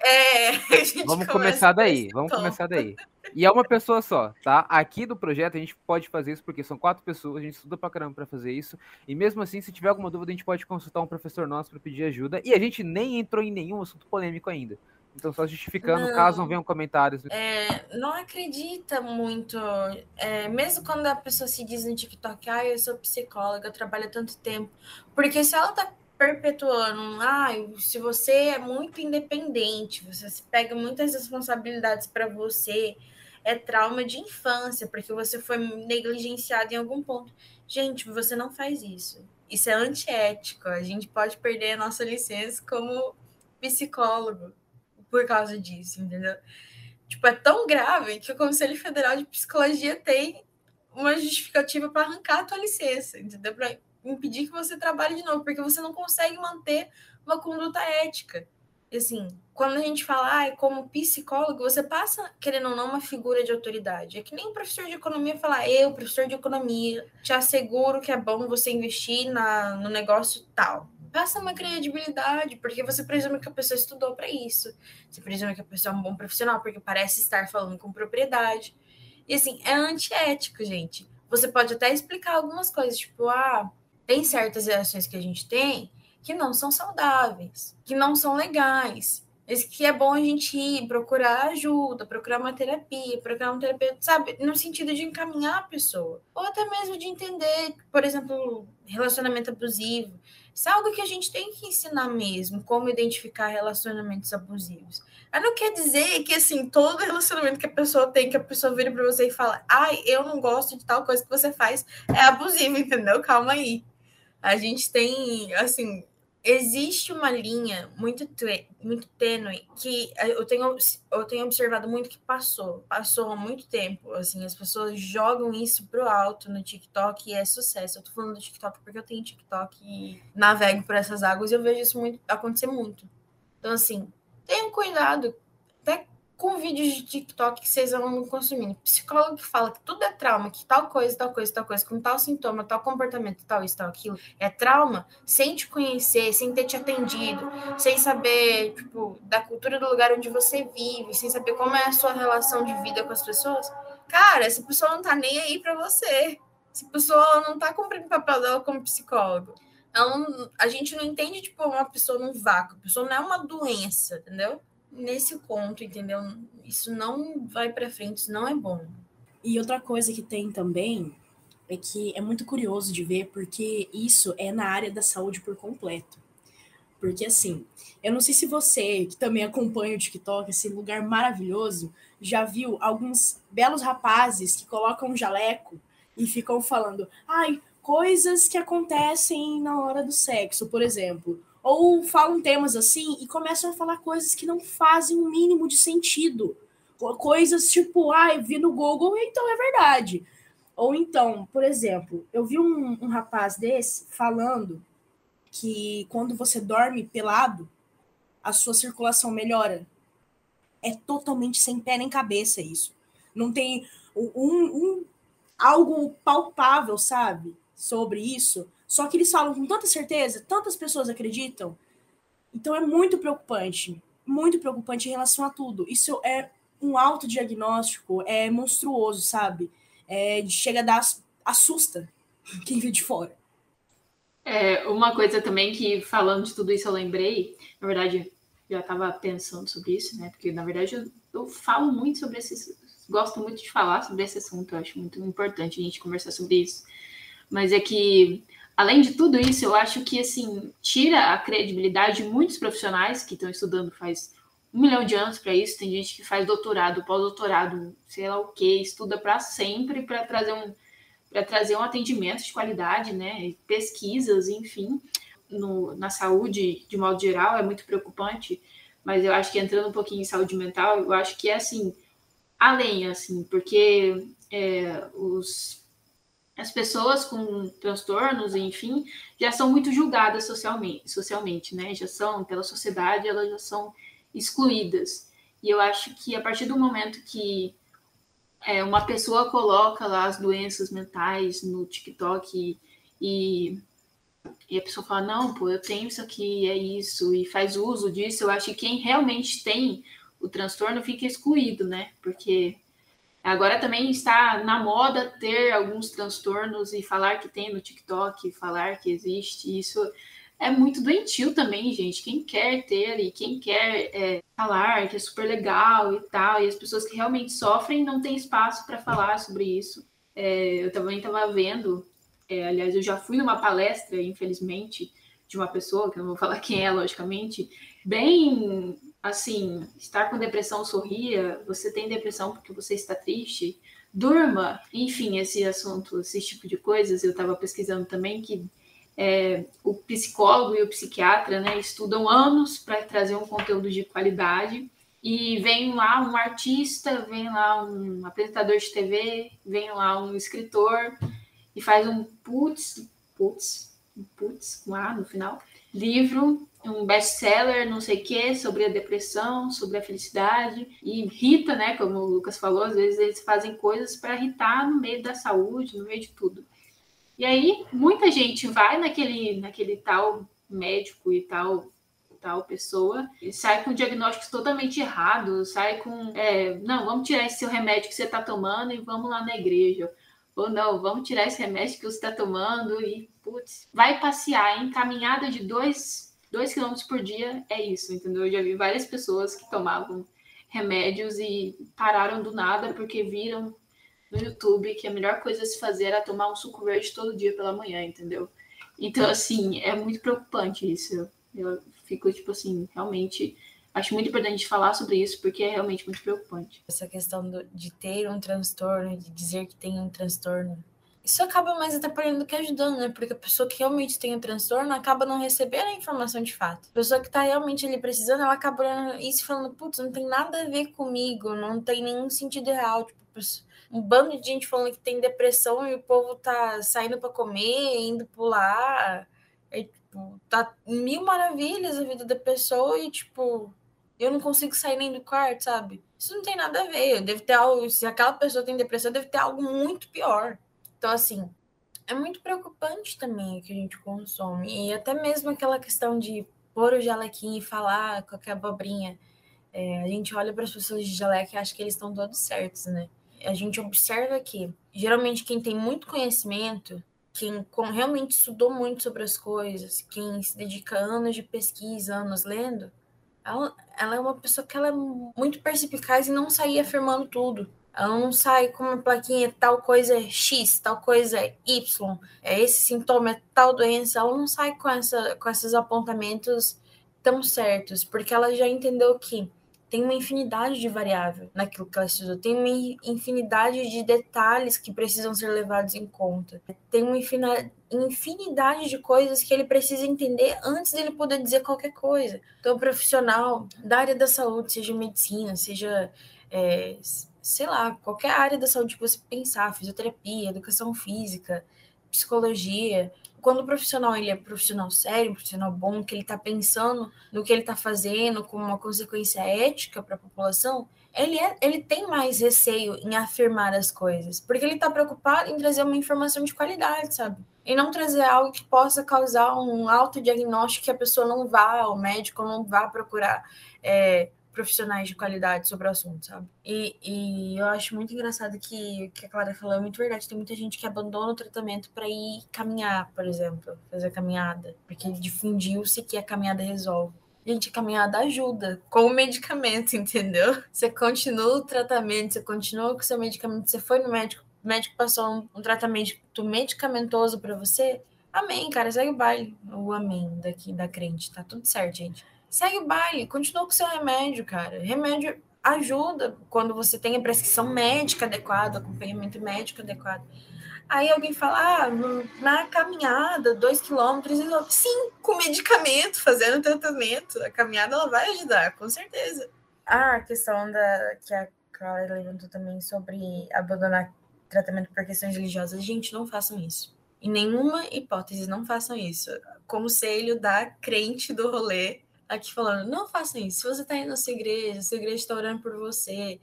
É, vamos começar daí, vamos ponto. começar daí. E é uma pessoa só, tá? Aqui do projeto a gente pode fazer isso porque são quatro pessoas, a gente estuda pra caramba pra fazer isso. E mesmo assim, se tiver alguma dúvida, a gente pode consultar um professor nosso para pedir ajuda. E a gente nem entrou em nenhum assunto polêmico ainda. Então, só justificando, não, caso não venham comentários. É, não acredita muito. É, mesmo quando a pessoa se diz no TikTok, ah, eu sou psicóloga, eu trabalho há tanto tempo. Porque se ela tá perpetuando, ah, se você é muito independente, você se pega muitas responsabilidades para você, é trauma de infância, porque você foi negligenciado em algum ponto. Gente, você não faz isso. Isso é antiético. A gente pode perder a nossa licença como psicólogo por causa disso, entendeu? Tipo, é tão grave que o Conselho Federal de Psicologia tem uma justificativa para arrancar a tua licença, entendeu? Para impedir que você trabalhe de novo, porque você não consegue manter uma conduta ética. E assim, quando a gente fala, ah, como psicólogo, você passa, querendo ou não, uma figura de autoridade. É que nem o professor de economia falar, eu, professor de economia, te asseguro que é bom você investir na, no negócio tal. Passa uma credibilidade, porque você presume que a pessoa estudou para isso. Você presume que a pessoa é um bom profissional, porque parece estar falando com propriedade. E assim, é antiético, gente. Você pode até explicar algumas coisas, tipo, ah, tem certas reações que a gente tem que não são saudáveis, que não são legais. Esse que é bom a gente ir procurar ajuda, procurar uma terapia, procurar um terapeuta, sabe? No sentido de encaminhar a pessoa. Ou até mesmo de entender, por exemplo, relacionamento abusivo. Isso é algo que a gente tem que ensinar mesmo, como identificar relacionamentos abusivos. Mas não quer dizer que, assim, todo relacionamento que a pessoa tem, que a pessoa vira para você e fala, ai, eu não gosto de tal coisa que você faz, é abusivo, entendeu? Calma aí. A gente tem, assim, existe uma linha muito, muito tênue que eu tenho, eu tenho observado muito que passou, passou há muito tempo, assim, as pessoas jogam isso pro alto no TikTok e é sucesso. Eu tô falando do TikTok porque eu tenho TikTok e navego por essas águas e eu vejo isso muito, acontecer muito. Então, assim, tenham cuidado, até com vídeos de TikTok que vocês vão consumindo. Psicólogo que fala que tudo é trauma, que tal coisa, tal coisa, tal coisa, com tal sintoma, tal comportamento, tal isso, tal aquilo, é trauma, sem te conhecer, sem ter te atendido, sem saber, tipo, da cultura do lugar onde você vive, sem saber como é a sua relação de vida com as pessoas, cara, essa pessoa não tá nem aí para você. Essa pessoa não tá cumprindo o papel dela como psicólogo. Não, a gente não entende, tipo, uma pessoa num vácuo. A pessoa não é uma doença, entendeu? Nesse ponto, entendeu? Isso não vai para frente, isso não é bom. E outra coisa que tem também é que é muito curioso de ver, porque isso é na área da saúde por completo. Porque assim, eu não sei se você, que também acompanha o TikTok, esse lugar maravilhoso, já viu alguns belos rapazes que colocam um jaleco e ficam falando, ai, coisas que acontecem na hora do sexo, por exemplo ou falam temas assim e começam a falar coisas que não fazem o um mínimo de sentido. Coisas tipo, ah, eu vi no Google, então é verdade. Ou então, por exemplo, eu vi um, um rapaz desse falando que quando você dorme pelado, a sua circulação melhora. É totalmente sem pé nem cabeça isso. Não tem um, um algo palpável, sabe, sobre isso. Só que eles falam com tanta certeza, tantas pessoas acreditam. Então é muito preocupante, muito preocupante em relação a tudo. Isso é um autodiagnóstico, é monstruoso, sabe? É, chega a dar, assusta quem vê de fora. É, uma coisa também que, falando de tudo isso, eu lembrei, na verdade, já estava pensando sobre isso, né? Porque, na verdade, eu, eu falo muito sobre esse. Gosto muito de falar sobre esse assunto, eu acho muito importante a gente conversar sobre isso. Mas é que além de tudo isso, eu acho que assim tira a credibilidade de muitos profissionais que estão estudando faz um milhão de anos para isso. Tem gente que faz doutorado, pós-doutorado, sei lá o que, estuda para sempre para trazer um para trazer um atendimento de qualidade, né? Pesquisas, enfim, no, na saúde de modo geral é muito preocupante. Mas eu acho que entrando um pouquinho em saúde mental, eu acho que é assim além, assim, porque é, os as pessoas com transtornos, enfim, já são muito julgadas socialmente, socialmente, né? Já são, pela sociedade, elas já são excluídas. E eu acho que a partir do momento que é, uma pessoa coloca lá as doenças mentais no TikTok e, e a pessoa fala, não, pô, eu tenho isso aqui, é isso, e faz uso disso, eu acho que quem realmente tem o transtorno fica excluído, né? Porque Agora também está na moda ter alguns transtornos e falar que tem no TikTok, falar que existe. Isso é muito doentio também, gente. Quem quer ter e quem quer é, falar que é super legal e tal, e as pessoas que realmente sofrem não têm espaço para falar sobre isso. É, eu também estava vendo, é, aliás, eu já fui numa palestra, infelizmente, de uma pessoa, que eu não vou falar quem é, logicamente, bem assim, estar com depressão, sorria, você tem depressão porque você está triste, durma, enfim, esse assunto, esse tipo de coisas, eu estava pesquisando também que é, o psicólogo e o psiquiatra né, estudam anos para trazer um conteúdo de qualidade e vem lá um artista, vem lá um apresentador de TV, vem lá um escritor e faz um putz, putz, putz, com A no final, livro, um best-seller, não sei o que, sobre a depressão, sobre a felicidade, e irrita, né, como o Lucas falou, às vezes eles fazem coisas para irritar no meio da saúde, no meio de tudo. E aí, muita gente vai naquele, naquele tal médico e tal tal pessoa e sai com diagnósticos totalmente errados, sai com, é, não, vamos tirar esse seu remédio que você está tomando e vamos lá na igreja. Ou não, vamos tirar esse remédio que você está tomando e, putz, vai passear em caminhada de dois, dois quilômetros por dia, é isso, entendeu? Eu já vi várias pessoas que tomavam remédios e pararam do nada porque viram no YouTube que a melhor coisa a se fazer era tomar um suco verde todo dia pela manhã, entendeu? Então, assim, é muito preocupante isso. Eu fico, tipo assim, realmente acho muito importante falar sobre isso, porque é realmente muito preocupante. Essa questão do, de ter um transtorno, de dizer que tem um transtorno, isso acaba mais atrapalhando do que ajudando, né? Porque a pessoa que realmente tem um transtorno acaba não recebendo a informação de fato. A pessoa que tá realmente ali precisando, ela acaba isso falando, putz, não tem nada a ver comigo, não tem nenhum sentido real. Tipo, um bando de gente falando que tem depressão e o povo tá saindo para comer, indo pular. É, tipo, tá mil maravilhas a vida da pessoa e, tipo, eu não consigo sair nem do quarto, sabe? Isso não tem nada a ver. Deve ter algo. Se aquela pessoa tem depressão, deve ter algo muito pior. Então, assim, é muito preocupante também o que a gente consome. E até mesmo aquela questão de pôr o jalequinho e falar qualquer abobrinha. É, a gente olha para as pessoas de jaleca e acha que eles estão todos certos, né? a gente observa que geralmente quem tem muito conhecimento, quem realmente estudou muito sobre as coisas, quem se dedica anos de pesquisa, anos lendo, ela, ela é uma pessoa que ela é muito perspicaz e não sai afirmando tudo. Ela não sai com uma plaquinha tal coisa é X, tal coisa é Y, é esse sintoma é tal doença. Ela não sai com, essa, com esses apontamentos tão certos, porque ela já entendeu que tem uma infinidade de variáveis naquilo que ela estudou, tem uma infinidade de detalhes que precisam ser levados em conta, tem uma infinidade de coisas que ele precisa entender antes dele poder dizer qualquer coisa. Então, o profissional da área da saúde, seja medicina, seja, é, sei lá, qualquer área da saúde que você pensar, fisioterapia, educação física, psicologia, quando o profissional ele é profissional sério, um profissional bom, que ele está pensando no que ele está fazendo como uma consequência ética para a população, ele, é, ele tem mais receio em afirmar as coisas, porque ele está preocupado em trazer uma informação de qualidade, sabe? E não trazer algo que possa causar um autodiagnóstico que a pessoa não vá, o médico não vá procurar é, profissionais de qualidade sobre o assunto, sabe? E, e eu acho muito engraçado que que a Clara falou é muito verdade. Tem muita gente que abandona o tratamento para ir caminhar, por exemplo, fazer caminhada, porque difundiu-se que a caminhada resolve. Gente, a caminhada ajuda com o medicamento, entendeu? Você continua o tratamento, você continua com o seu medicamento, você foi no médico, o médico passou um, um tratamento medicamentoso para você. Amém, cara, segue o baile. O amém daqui da crente, tá tudo certo, gente segue o baile, continua com seu remédio, cara. Remédio ajuda quando você tem a prescrição médica adequada, acompanhamento médico adequado. Aí alguém fala, ah, na caminhada, dois quilômetros, sim, com medicamento, fazendo tratamento, a caminhada ela vai ajudar, com certeza. Ah, a questão da que a Clara levantou também sobre abandonar tratamento por questões religiosas, gente, não façam isso. Em nenhuma hipótese, não façam isso. Conselho da crente do rolê, aqui falando, não faça isso. Se você está indo na sua igreja, sua igreja está orando por você,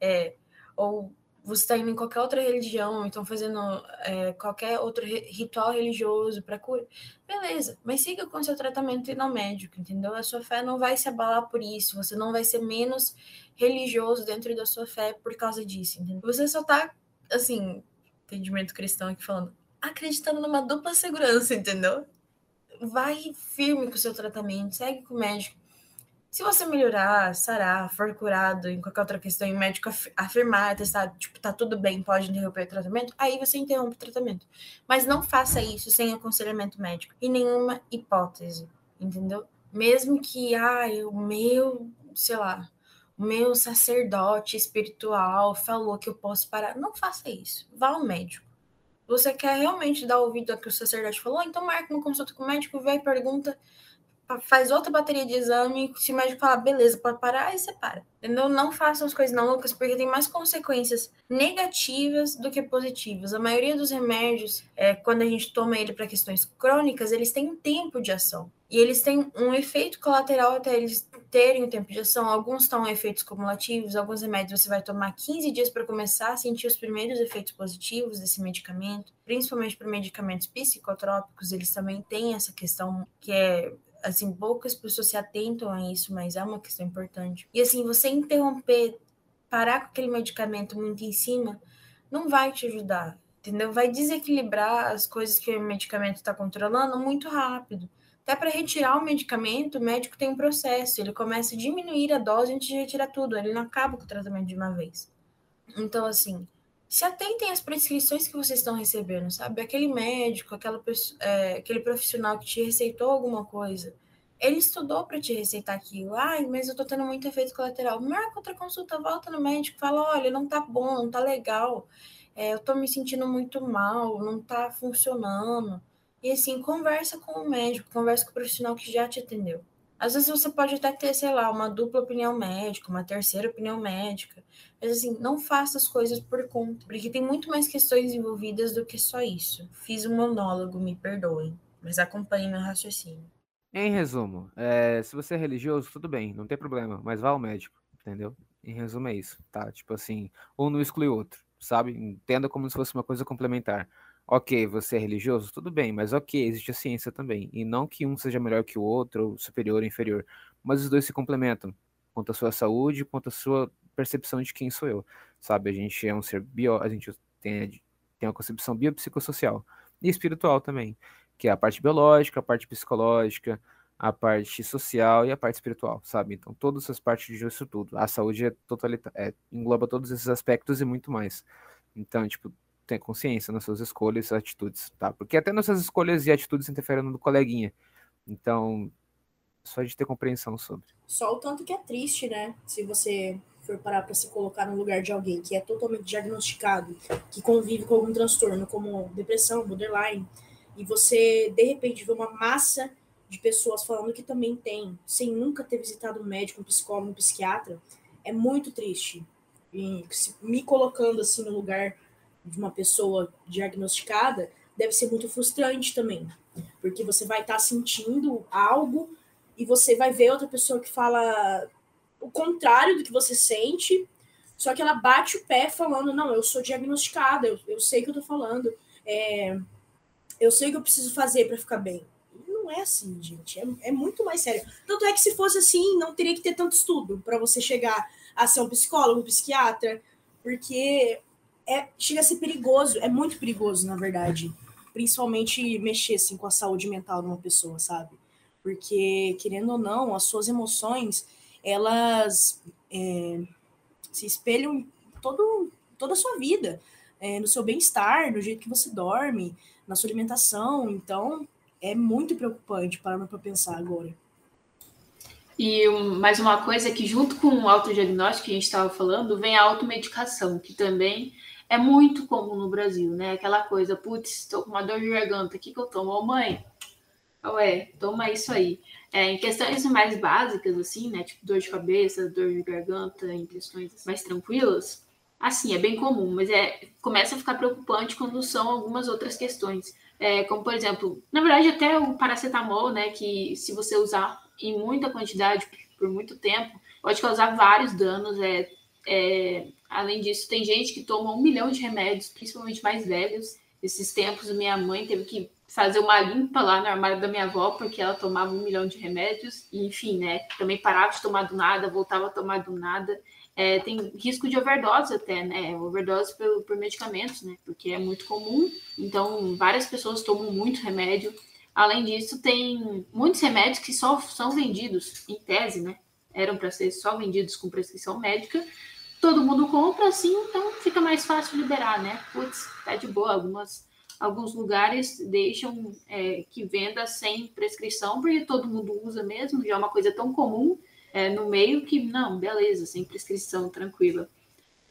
é, ou você está indo em qualquer outra religião, então fazendo é, qualquer outro ritual religioso para cura, beleza, mas siga com seu tratamento e não médico, entendeu? A sua fé não vai se abalar por isso, você não vai ser menos religioso dentro da sua fé por causa disso, entendeu? Você só está, assim, entendimento cristão aqui falando, acreditando numa dupla segurança, entendeu? Vai firme com o seu tratamento, segue com o médico. Se você melhorar, sarar, for curado em qualquer outra questão, e o médico afirmar, testar, tipo, tá tudo bem, pode interromper o tratamento, aí você interrompe o tratamento. Mas não faça isso sem aconselhamento médico, em nenhuma hipótese, entendeu? Mesmo que, ai, o meu, sei lá, o meu sacerdote espiritual falou que eu posso parar. Não faça isso. Vá ao médico. Você quer realmente dar ouvido ao que o sacerdote falou? Então marque uma consulta com o médico, vai e pergunta faz outra bateria de exame, se o médico falar, beleza, pode parar, aí você para. Entendeu? Não façam as coisas não loucas, porque tem mais consequências negativas do que positivas. A maioria dos remédios, é, quando a gente toma ele para questões crônicas, eles têm um tempo de ação. E eles têm um efeito colateral até eles terem o um tempo de ação. Alguns estão efeitos cumulativos, alguns remédios você vai tomar 15 dias para começar a sentir os primeiros efeitos positivos desse medicamento. Principalmente para medicamentos psicotrópicos, eles também têm essa questão que é assim, poucas pessoas se atentam a isso, mas é uma questão importante. E assim, você interromper, parar com aquele medicamento muito em cima, não vai te ajudar, entendeu? Vai desequilibrar as coisas que o medicamento está controlando muito rápido. Até para retirar o medicamento, o médico tem um processo, ele começa a diminuir a dose antes de retirar tudo, ele não acaba com o tratamento de uma vez. Então, assim, se atentem às prescrições que vocês estão recebendo, sabe? Aquele médico, aquela, é, aquele profissional que te receitou alguma coisa, ele estudou para te receitar aquilo. Ai, mas eu tô tendo muito efeito colateral. Marca outra consulta, volta no médico, fala: olha, não tá bom, não tá legal, é, eu tô me sentindo muito mal, não tá funcionando. E assim, conversa com o médico, conversa com o profissional que já te atendeu. Às vezes você pode até ter, sei lá, uma dupla opinião médica, uma terceira opinião médica. Mas assim, não faça as coisas por conta, porque tem muito mais questões envolvidas do que só isso. Fiz um monólogo, me perdoem, mas acompanhe meu raciocínio. Em resumo, é, se você é religioso, tudo bem, não tem problema, mas vá ao médico, entendeu? Em resumo é isso, tá? Tipo assim, um não exclui o outro, sabe? Entenda como se fosse uma coisa complementar. Ok, você é religioso? Tudo bem, mas ok, existe a ciência também. E não que um seja melhor que o outro, ou superior ou inferior. Mas os dois se complementam. Quanto à sua saúde, quanto à sua percepção de quem sou eu. Sabe? A gente é um ser bio, a gente tem, tem uma concepção biopsicossocial. E espiritual também. Que é a parte biológica, a parte psicológica, a parte social e a parte espiritual, sabe? Então, todas essas partes disso tudo. A saúde é totalita é, engloba todos esses aspectos e muito mais. Então, tipo, tenha consciência nas suas escolhas e atitudes, tá? Porque até nossas escolhas e atitudes interferem no coleguinha. Então, só de ter compreensão sobre. Só o tanto que é triste, né? Se você for parar para se colocar no lugar de alguém que é totalmente diagnosticado, que convive com algum transtorno, como depressão, borderline, e você de repente vê uma massa de pessoas falando que também tem, sem nunca ter visitado um médico, um psicólogo, um psiquiatra, é muito triste. E me colocando assim no lugar de uma pessoa diagnosticada, deve ser muito frustrante também, porque você vai estar tá sentindo algo e você vai ver outra pessoa que fala o contrário do que você sente, só que ela bate o pé falando: não, eu sou diagnosticada, eu, eu sei o que eu tô falando, é, eu sei o que eu preciso fazer para ficar bem. não é assim, gente, é, é muito mais sério. Tanto é que se fosse assim, não teria que ter tanto estudo para você chegar a ser um psicólogo, um psiquiatra, porque é, chega a ser perigoso, é muito perigoso, na verdade. Principalmente mexer assim, com a saúde mental de uma pessoa, sabe? Porque, querendo ou não, as suas emoções, elas é, se espelham todo, toda a sua vida, é, no seu bem-estar, no jeito que você dorme, na sua alimentação. Então, é muito preocupante parando para pensar agora. E mais uma coisa é que, junto com o autodiagnóstico que a gente estava falando, vem a automedicação, que também é muito comum no Brasil, né? Aquela coisa, putz, estou com uma dor de garganta, o que, que eu tomo? Ô, mãe, ué, toma isso aí. É, em questões mais básicas, assim, né? Tipo dor de cabeça, dor de garganta, em questões mais tranquilas, assim, é bem comum, mas é, começa a ficar preocupante quando são algumas outras questões. É, como, por exemplo, na verdade, até o paracetamol, né? Que se você usar em muita quantidade por muito tempo, pode causar vários danos, é, é, além disso, tem gente que toma um milhão de remédios, principalmente mais velhos. Esses tempos, minha mãe teve que fazer uma limpa lá no armário da minha avó, porque ela tomava um milhão de remédios. E, enfim, né? Também parava de tomar do nada, voltava a tomar do nada. É, tem risco de overdose até, né? Overdose por, por medicamentos, né? Porque é muito comum. Então, várias pessoas tomam muito remédio. Além disso, tem muitos remédios que só são vendidos, em tese, né? eram para ser só vendidos com prescrição médica, todo mundo compra assim, então fica mais fácil liberar, né? Putz, tá de boa. Algumas, alguns lugares deixam é, que venda sem prescrição, porque todo mundo usa mesmo, já é uma coisa tão comum é, no meio que, não, beleza, sem prescrição, tranquila.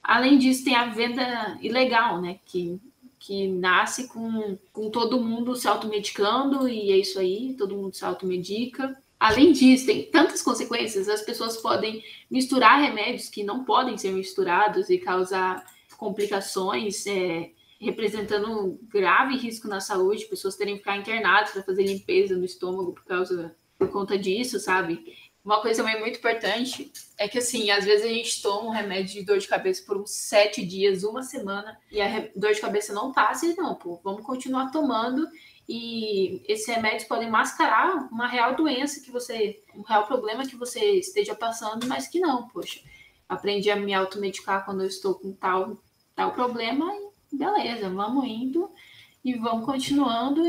Além disso, tem a venda ilegal, né? Que, que nasce com, com todo mundo se automedicando, e é isso aí, todo mundo se automedica. Além disso, tem tantas consequências. As pessoas podem misturar remédios que não podem ser misturados e causar complicações, é, representando grave risco na saúde, pessoas terem que ficar internadas para fazer limpeza no estômago por causa por conta disso, sabe? Uma coisa também muito importante é que, assim, às vezes a gente toma um remédio de dor de cabeça por uns sete dias, uma semana, e a dor de cabeça não passa, e não, pô, vamos continuar tomando e esses remédios podem mascarar uma real doença que você, um real problema que você esteja passando, mas que não, poxa. Aprendi a me automedicar quando eu estou com tal, tal problema e beleza, vamos indo e vamos continuando.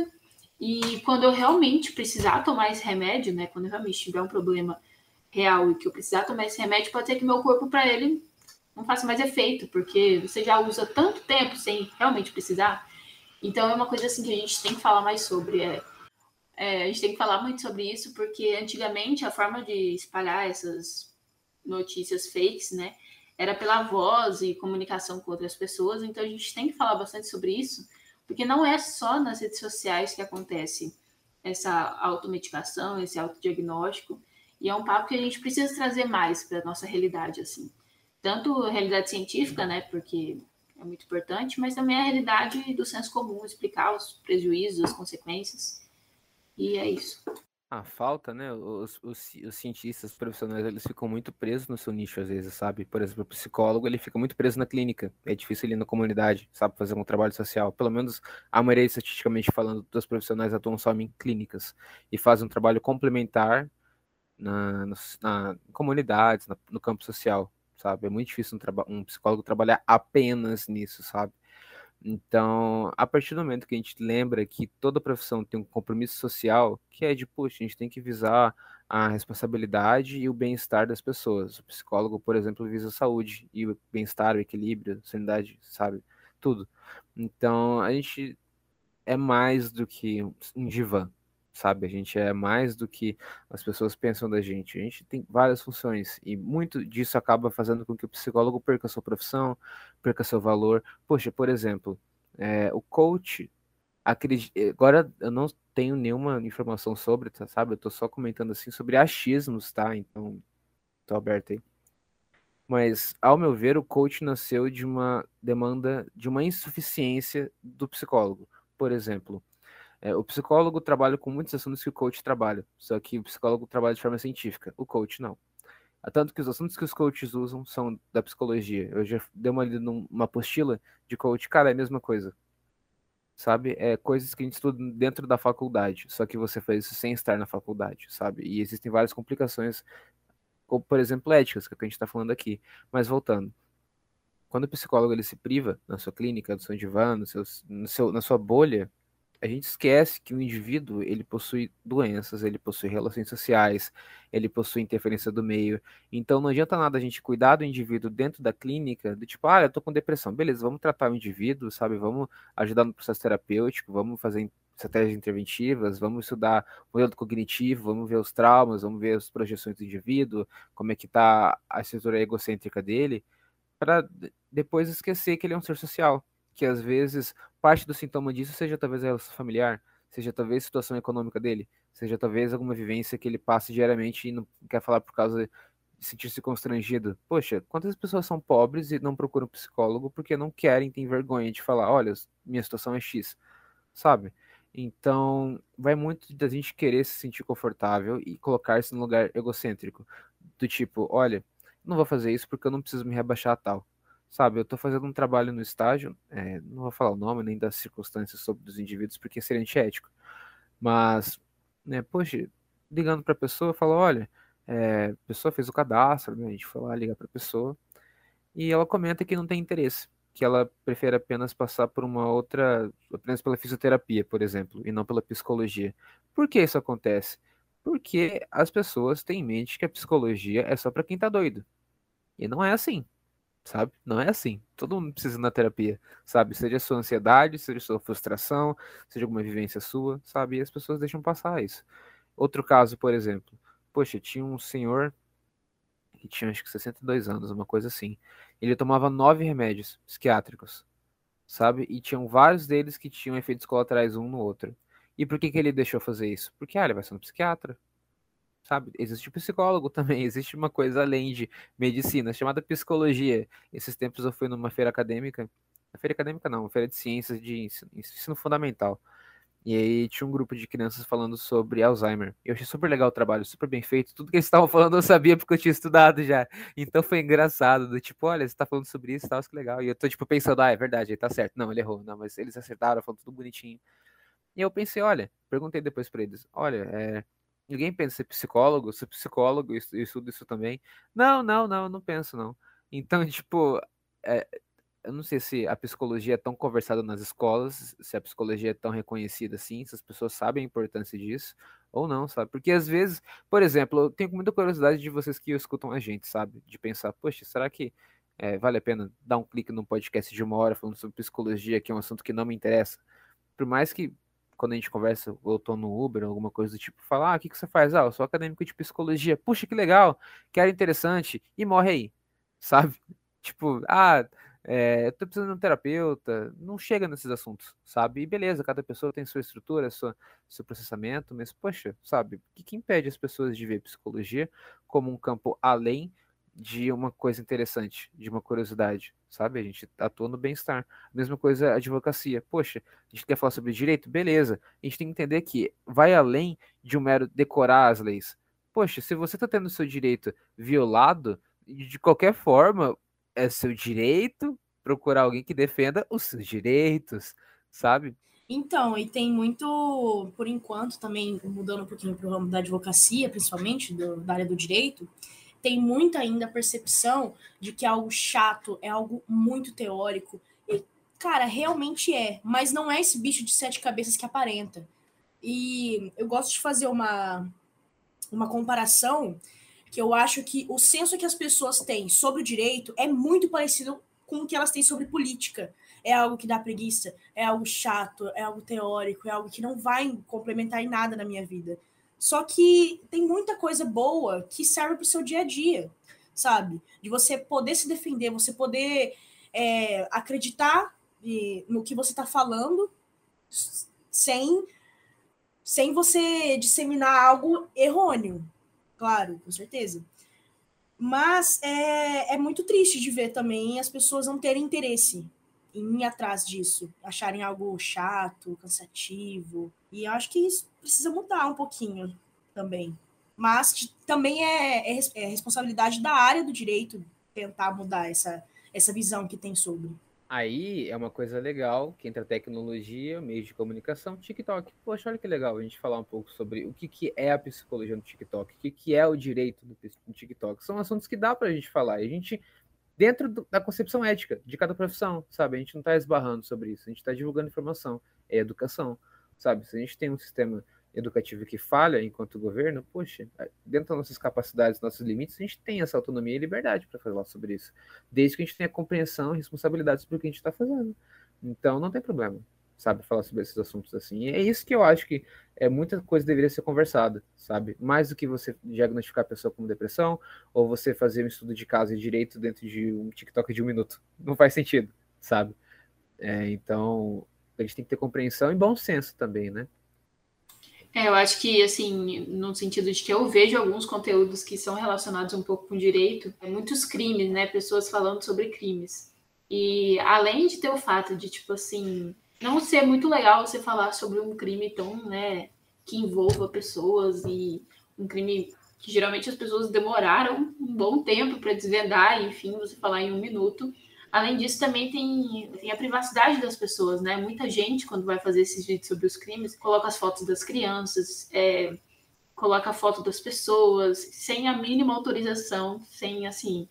E quando eu realmente precisar tomar esse remédio, né, quando eu realmente tiver um problema real e que eu precisar tomar esse remédio, pode ser que meu corpo para ele não faça mais efeito, porque você já usa tanto tempo sem realmente precisar então é uma coisa assim que a gente tem que falar mais sobre. É, é, a gente tem que falar muito sobre isso, porque antigamente a forma de espalhar essas notícias fakes, né, era pela voz e comunicação com outras pessoas. Então a gente tem que falar bastante sobre isso, porque não é só nas redes sociais que acontece essa automedicação, esse autodiagnóstico. E é um papo que a gente precisa trazer mais para a nossa realidade, assim. Tanto realidade científica, né? Porque é muito importante, mas também a realidade do senso comum, explicar os prejuízos, as consequências. E é isso. A falta, né? Os, os, os, cientistas profissionais eles ficam muito presos no seu nicho às vezes, sabe? Por exemplo, o psicólogo ele fica muito preso na clínica. É difícil ele ir na comunidade, sabe? Fazer um trabalho social. Pelo menos a maioria, estatisticamente falando, dos profissionais atuam só em clínicas e fazem um trabalho complementar na, na, na comunidades, na, no campo social sabe? É muito difícil um, um psicólogo trabalhar apenas nisso, sabe? Então, a partir do momento que a gente lembra que toda profissão tem um compromisso social, que é de, poxa, a gente tem que visar a responsabilidade e o bem-estar das pessoas. O psicólogo, por exemplo, visa a saúde e o bem-estar, o equilíbrio, a sanidade, sabe? Tudo. Então, a gente é mais do que um divã, sabe? A gente é mais do que as pessoas pensam da gente. A gente tem várias funções e muito disso acaba fazendo com que o psicólogo perca sua profissão, perca seu valor. Poxa, por exemplo, é, o coach, agora eu não tenho nenhuma informação sobre, tá, sabe? Eu tô só comentando assim sobre achismos, tá? Então, tô aberto aí. Mas, ao meu ver, o coach nasceu de uma demanda, de uma insuficiência do psicólogo. Por exemplo, é, o psicólogo trabalha com muitos assuntos que o coach trabalha, só que o psicólogo trabalha de forma científica, o coach não. Tanto que os assuntos que os coaches usam são da psicologia. Eu já dei uma lida numa apostila de coach, cara, é a mesma coisa. Sabe? É coisas que a gente estuda dentro da faculdade, só que você faz isso sem estar na faculdade, sabe? E existem várias complicações, como, por exemplo, éticas, que, é que a gente está falando aqui. Mas voltando. Quando o psicólogo ele se priva na sua clínica, no seu divã, no seu, no seu, na sua bolha, a gente esquece que o indivíduo ele possui doenças, ele possui relações sociais, ele possui interferência do meio. Então não adianta nada a gente cuidar do indivíduo dentro da clínica, do tipo, ah, eu tô com depressão, beleza, vamos tratar o indivíduo, sabe? Vamos ajudar no processo terapêutico, vamos fazer estratégias interventivas, vamos estudar o modelo cognitivo, vamos ver os traumas, vamos ver as projeções do indivíduo, como é que tá a estrutura egocêntrica dele, para depois esquecer que ele é um ser social que às vezes parte do sintoma disso seja talvez a relação familiar, seja talvez a situação econômica dele, seja talvez alguma vivência que ele passe diariamente e não quer falar por causa de sentir-se constrangido. Poxa, quantas pessoas são pobres e não procuram psicólogo porque não querem, têm vergonha de falar, olha, minha situação é X, sabe? Então, vai muito da gente querer se sentir confortável e colocar-se num lugar egocêntrico, do tipo, olha, não vou fazer isso porque eu não preciso me rebaixar a tal sabe, eu estou fazendo um trabalho no estágio, é, não vou falar o nome nem das circunstâncias sobre os indivíduos, porque seria antiético, mas, né, poxa, ligando para a pessoa, falo, olha, é, a pessoa fez o cadastro, né, a gente foi lá ligar para a pessoa, e ela comenta que não tem interesse, que ela prefere apenas passar por uma outra, apenas pela fisioterapia, por exemplo, e não pela psicologia. Por que isso acontece? Porque as pessoas têm em mente que a psicologia é só para quem tá doido. E não é assim, sabe? Não é assim. Todo mundo precisa ir na terapia, sabe? Seja sua ansiedade, seja sua frustração, seja alguma vivência sua, sabe? E as pessoas deixam passar isso. Outro caso, por exemplo, poxa, tinha um senhor que tinha acho que 62 anos, uma coisa assim. Ele tomava nove remédios psiquiátricos, sabe? E tinham vários deles que tinham efeitos colaterais um no outro. E por que, que ele deixou fazer isso? Porque, ah, ele vai ser um psiquiatra, sabe? Existe psicólogo também, existe uma coisa além de medicina, chamada psicologia. Esses tempos eu fui numa feira acadêmica, feira acadêmica não, feira de ciências de ensino, ensino fundamental. E aí tinha um grupo de crianças falando sobre Alzheimer. Eu achei super legal o trabalho, super bem feito. Tudo que eles estavam falando eu sabia porque eu tinha estudado já. Então foi engraçado, do tipo, olha, você tá falando sobre isso tal, que legal. E eu tô, tipo, pensando, ah, é verdade, ele tá certo. Não, ele errou. Não, mas eles acertaram, falando tudo bonitinho. E eu pensei, olha, perguntei depois para eles, olha, é, ninguém pensa ser psicólogo, ser psicólogo, isso, isso, isso também. Não, não, não, não penso, não. Então, tipo, é, eu não sei se a psicologia é tão conversada nas escolas, se a psicologia é tão reconhecida assim, se as pessoas sabem a importância disso ou não, sabe? Porque às vezes, por exemplo, eu tenho muita curiosidade de vocês que escutam a gente, sabe? De pensar, poxa, será que é, vale a pena dar um clique num podcast de uma hora falando sobre psicologia, que é um assunto que não me interessa? Por mais que quando a gente conversa, eu tô no Uber, alguma coisa do tipo, falar, ah, o que, que você faz? Ah, eu sou acadêmico de psicologia. Puxa, que legal, que era interessante, e morre aí, sabe? Tipo, ah, é, eu tô precisando de um terapeuta, não chega nesses assuntos, sabe? E beleza, cada pessoa tem sua estrutura, sua, seu processamento, mas, poxa, sabe, o que, que impede as pessoas de ver psicologia como um campo além de uma coisa interessante, de uma curiosidade, sabe? A gente atua no bem-estar. Mesma coisa a advocacia. Poxa, a gente quer falar sobre direito? Beleza. A gente tem que entender que vai além de um mero decorar as leis. Poxa, se você está tendo o seu direito violado, de qualquer forma, é seu direito procurar alguém que defenda os seus direitos, sabe? Então, e tem muito, por enquanto, também mudando um pouquinho para o ramo da advocacia, principalmente, do, da área do direito, tem muita ainda percepção de que algo chato é algo muito teórico. E, cara, realmente é, mas não é esse bicho de sete cabeças que aparenta. E eu gosto de fazer uma, uma comparação que eu acho que o senso que as pessoas têm sobre o direito é muito parecido com o que elas têm sobre política. É algo que dá preguiça, é algo chato, é algo teórico, é algo que não vai complementar em nada na minha vida. Só que tem muita coisa boa que serve para o seu dia a dia, sabe? De você poder se defender, você poder é, acreditar no que você está falando sem, sem você disseminar algo errôneo, claro, com certeza. Mas é, é muito triste de ver também as pessoas não terem interesse em ir atrás disso, acharem algo chato, cansativo. E eu acho que isso precisa mudar um pouquinho também. Mas também é, é, é responsabilidade da área do direito tentar mudar essa, essa visão que tem sobre. Aí é uma coisa legal que entra tecnologia, meios de comunicação, TikTok. Poxa, olha que legal a gente falar um pouco sobre o que, que é a psicologia no TikTok, o que, que é o direito no TikTok. São assuntos que dá para a gente falar. A gente, dentro do, da concepção ética de cada profissão, sabe? A gente não está esbarrando sobre isso, a gente está divulgando informação, é educação, sabe? Se a gente tem um sistema educativo que falha enquanto governo, poxa, dentro das nossas capacidades, nossos limites, a gente tem essa autonomia e liberdade para falar sobre isso, desde que a gente tenha compreensão e sobre o que a gente está fazendo. Então, não tem problema, sabe, falar sobre esses assuntos assim. E é isso que eu acho que é muita coisa deveria ser conversada, sabe? Mais do que você diagnosticar a pessoa com depressão ou você fazer um estudo de caso e direito dentro de um TikTok de um minuto. Não faz sentido, sabe? É, então, a gente tem que ter compreensão e bom senso também, né? É, eu acho que, assim, no sentido de que eu vejo alguns conteúdos que são relacionados um pouco com direito, é muitos crimes, né? Pessoas falando sobre crimes. E além de ter o fato de, tipo assim, não ser muito legal você falar sobre um crime tão, né, que envolva pessoas e um crime que geralmente as pessoas demoraram um bom tempo para desvendar, enfim, você falar em um minuto. Além disso, também tem, tem a privacidade das pessoas, né? Muita gente, quando vai fazer esses vídeos sobre os crimes, coloca as fotos das crianças, é, coloca a foto das pessoas, sem a mínima autorização, sem, assim,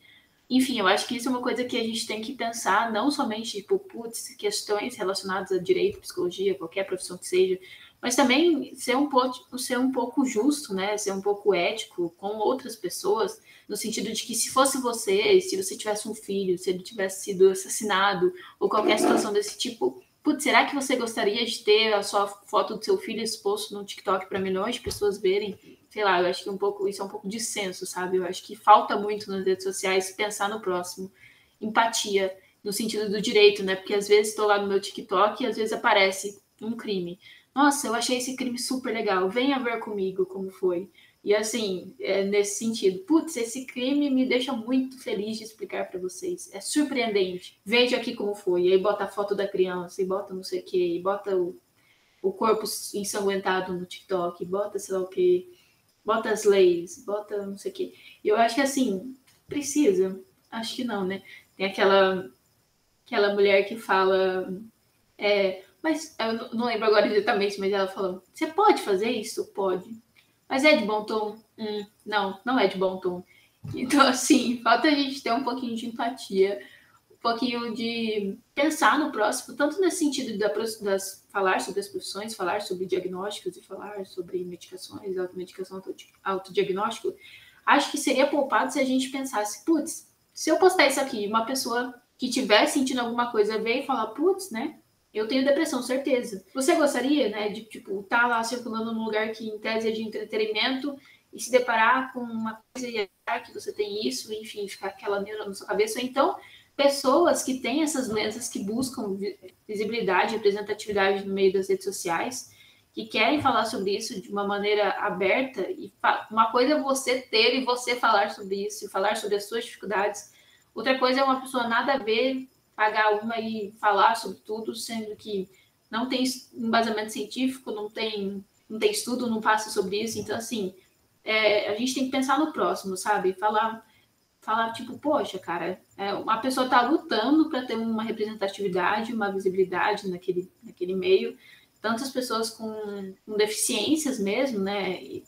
Enfim, eu acho que isso é uma coisa que a gente tem que pensar, não somente, tipo, putz, questões relacionadas a direito, psicologia, qualquer profissão que seja, mas também ser um pouco, ser um pouco justo, né? Ser um pouco ético com outras pessoas, no sentido de que se fosse você, se você tivesse um filho, se ele tivesse sido assassinado ou qualquer situação desse tipo, putz, será que você gostaria de ter a sua foto do seu filho exposto no TikTok para milhões de pessoas verem? Sei lá, eu acho que um pouco isso é um pouco de senso, sabe? Eu acho que falta muito nas redes sociais pensar no próximo, empatia no sentido do direito, né? Porque às vezes estou lá no meu TikTok e às vezes aparece um crime nossa, eu achei esse crime super legal, venha ver comigo como foi. E assim, é nesse sentido, putz, esse crime me deixa muito feliz de explicar para vocês. É surpreendente. Veja aqui como foi. E aí bota a foto da criança, e bota não sei o quê, e bota o, o corpo ensanguentado no TikTok, bota sei lá o quê, bota as leis, bota não sei o quê. E eu acho que assim, precisa. Acho que não, né? Tem aquela, aquela mulher que fala. É, mas eu não lembro agora exatamente, mas ela falou: você pode fazer isso? Pode. Mas é de bom tom? Hum, não, não é de bom tom. Então, assim, falta a gente ter um pouquinho de empatia, um pouquinho de pensar no próximo, tanto nesse sentido da, das falar sobre as profissões, falar sobre diagnósticos e falar sobre medicações, automedicação, autodiagnóstico. Acho que seria poupado se a gente pensasse, putz, se eu postar isso aqui, uma pessoa que estiver sentindo alguma coisa veio e falar, putz, né? Eu tenho depressão, certeza. Você gostaria, né, de, tipo, estar tá lá circulando num lugar que, em tese, é de entretenimento e se deparar com uma coisa e achar que você tem isso, enfim, ficar aquela neura na sua cabeça. Ou então, pessoas que têm essas doenças que buscam visibilidade, representatividade no meio das redes sociais, que querem falar sobre isso de uma maneira aberta. E uma coisa é você ter e você falar sobre isso, e falar sobre as suas dificuldades. Outra coisa é uma pessoa nada a ver pagar uma e falar sobre tudo, sendo que não tem embasamento científico, não tem, não tem estudo, não passa sobre isso. Então, assim, é, a gente tem que pensar no próximo, sabe? Falar, falar tipo, poxa, cara, é, uma pessoa está lutando para ter uma representatividade, uma visibilidade naquele, naquele meio. Tantas pessoas com, com deficiências mesmo, né? E,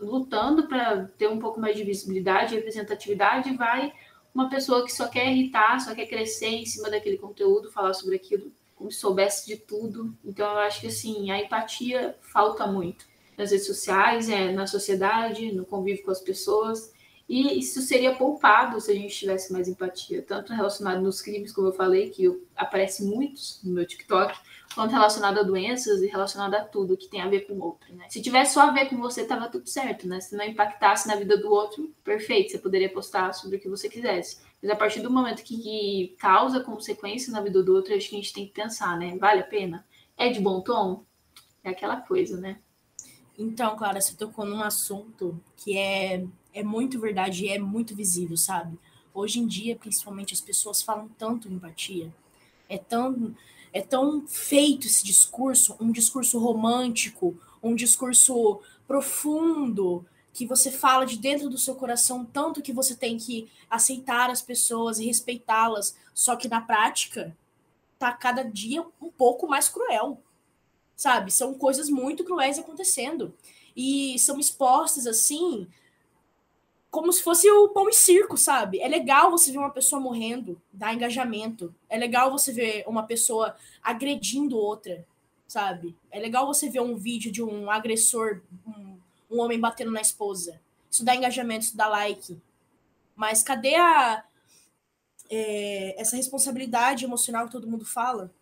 lutando para ter um pouco mais de visibilidade e representatividade, vai uma pessoa que só quer irritar, só quer crescer em cima daquele conteúdo, falar sobre aquilo como se soubesse de tudo. Então eu acho que assim, a empatia falta muito nas redes sociais, é, na sociedade, no convívio com as pessoas. E isso seria poupado se a gente tivesse mais empatia, tanto relacionado nos crimes, como eu falei, que aparece muitos no meu TikTok, quanto relacionado a doenças e relacionado a tudo que tem a ver com o outro, né? Se tivesse só a ver com você, tava tudo certo, né? Se não impactasse na vida do outro, perfeito, você poderia postar sobre o que você quisesse. Mas a partir do momento que, que causa consequência na vida do outro, acho que a gente tem que pensar, né? Vale a pena? É de bom tom? É aquela coisa, né? Então, Clara, você tocou num assunto que é, é muito verdade e é muito visível, sabe? Hoje em dia, principalmente, as pessoas falam tanto empatia. É tão é tão feito esse discurso, um discurso romântico, um discurso profundo, que você fala de dentro do seu coração, tanto que você tem que aceitar as pessoas e respeitá-las, só que na prática tá cada dia um pouco mais cruel. Sabe? São coisas muito cruéis acontecendo. E são expostas assim como se fosse o pão e circo, sabe? É legal você ver uma pessoa morrendo, dar engajamento. É legal você ver uma pessoa agredindo outra, sabe? É legal você ver um vídeo de um agressor, um, um homem batendo na esposa. Isso dá engajamento, isso dá like. Mas cadê a é, essa responsabilidade emocional que todo mundo fala?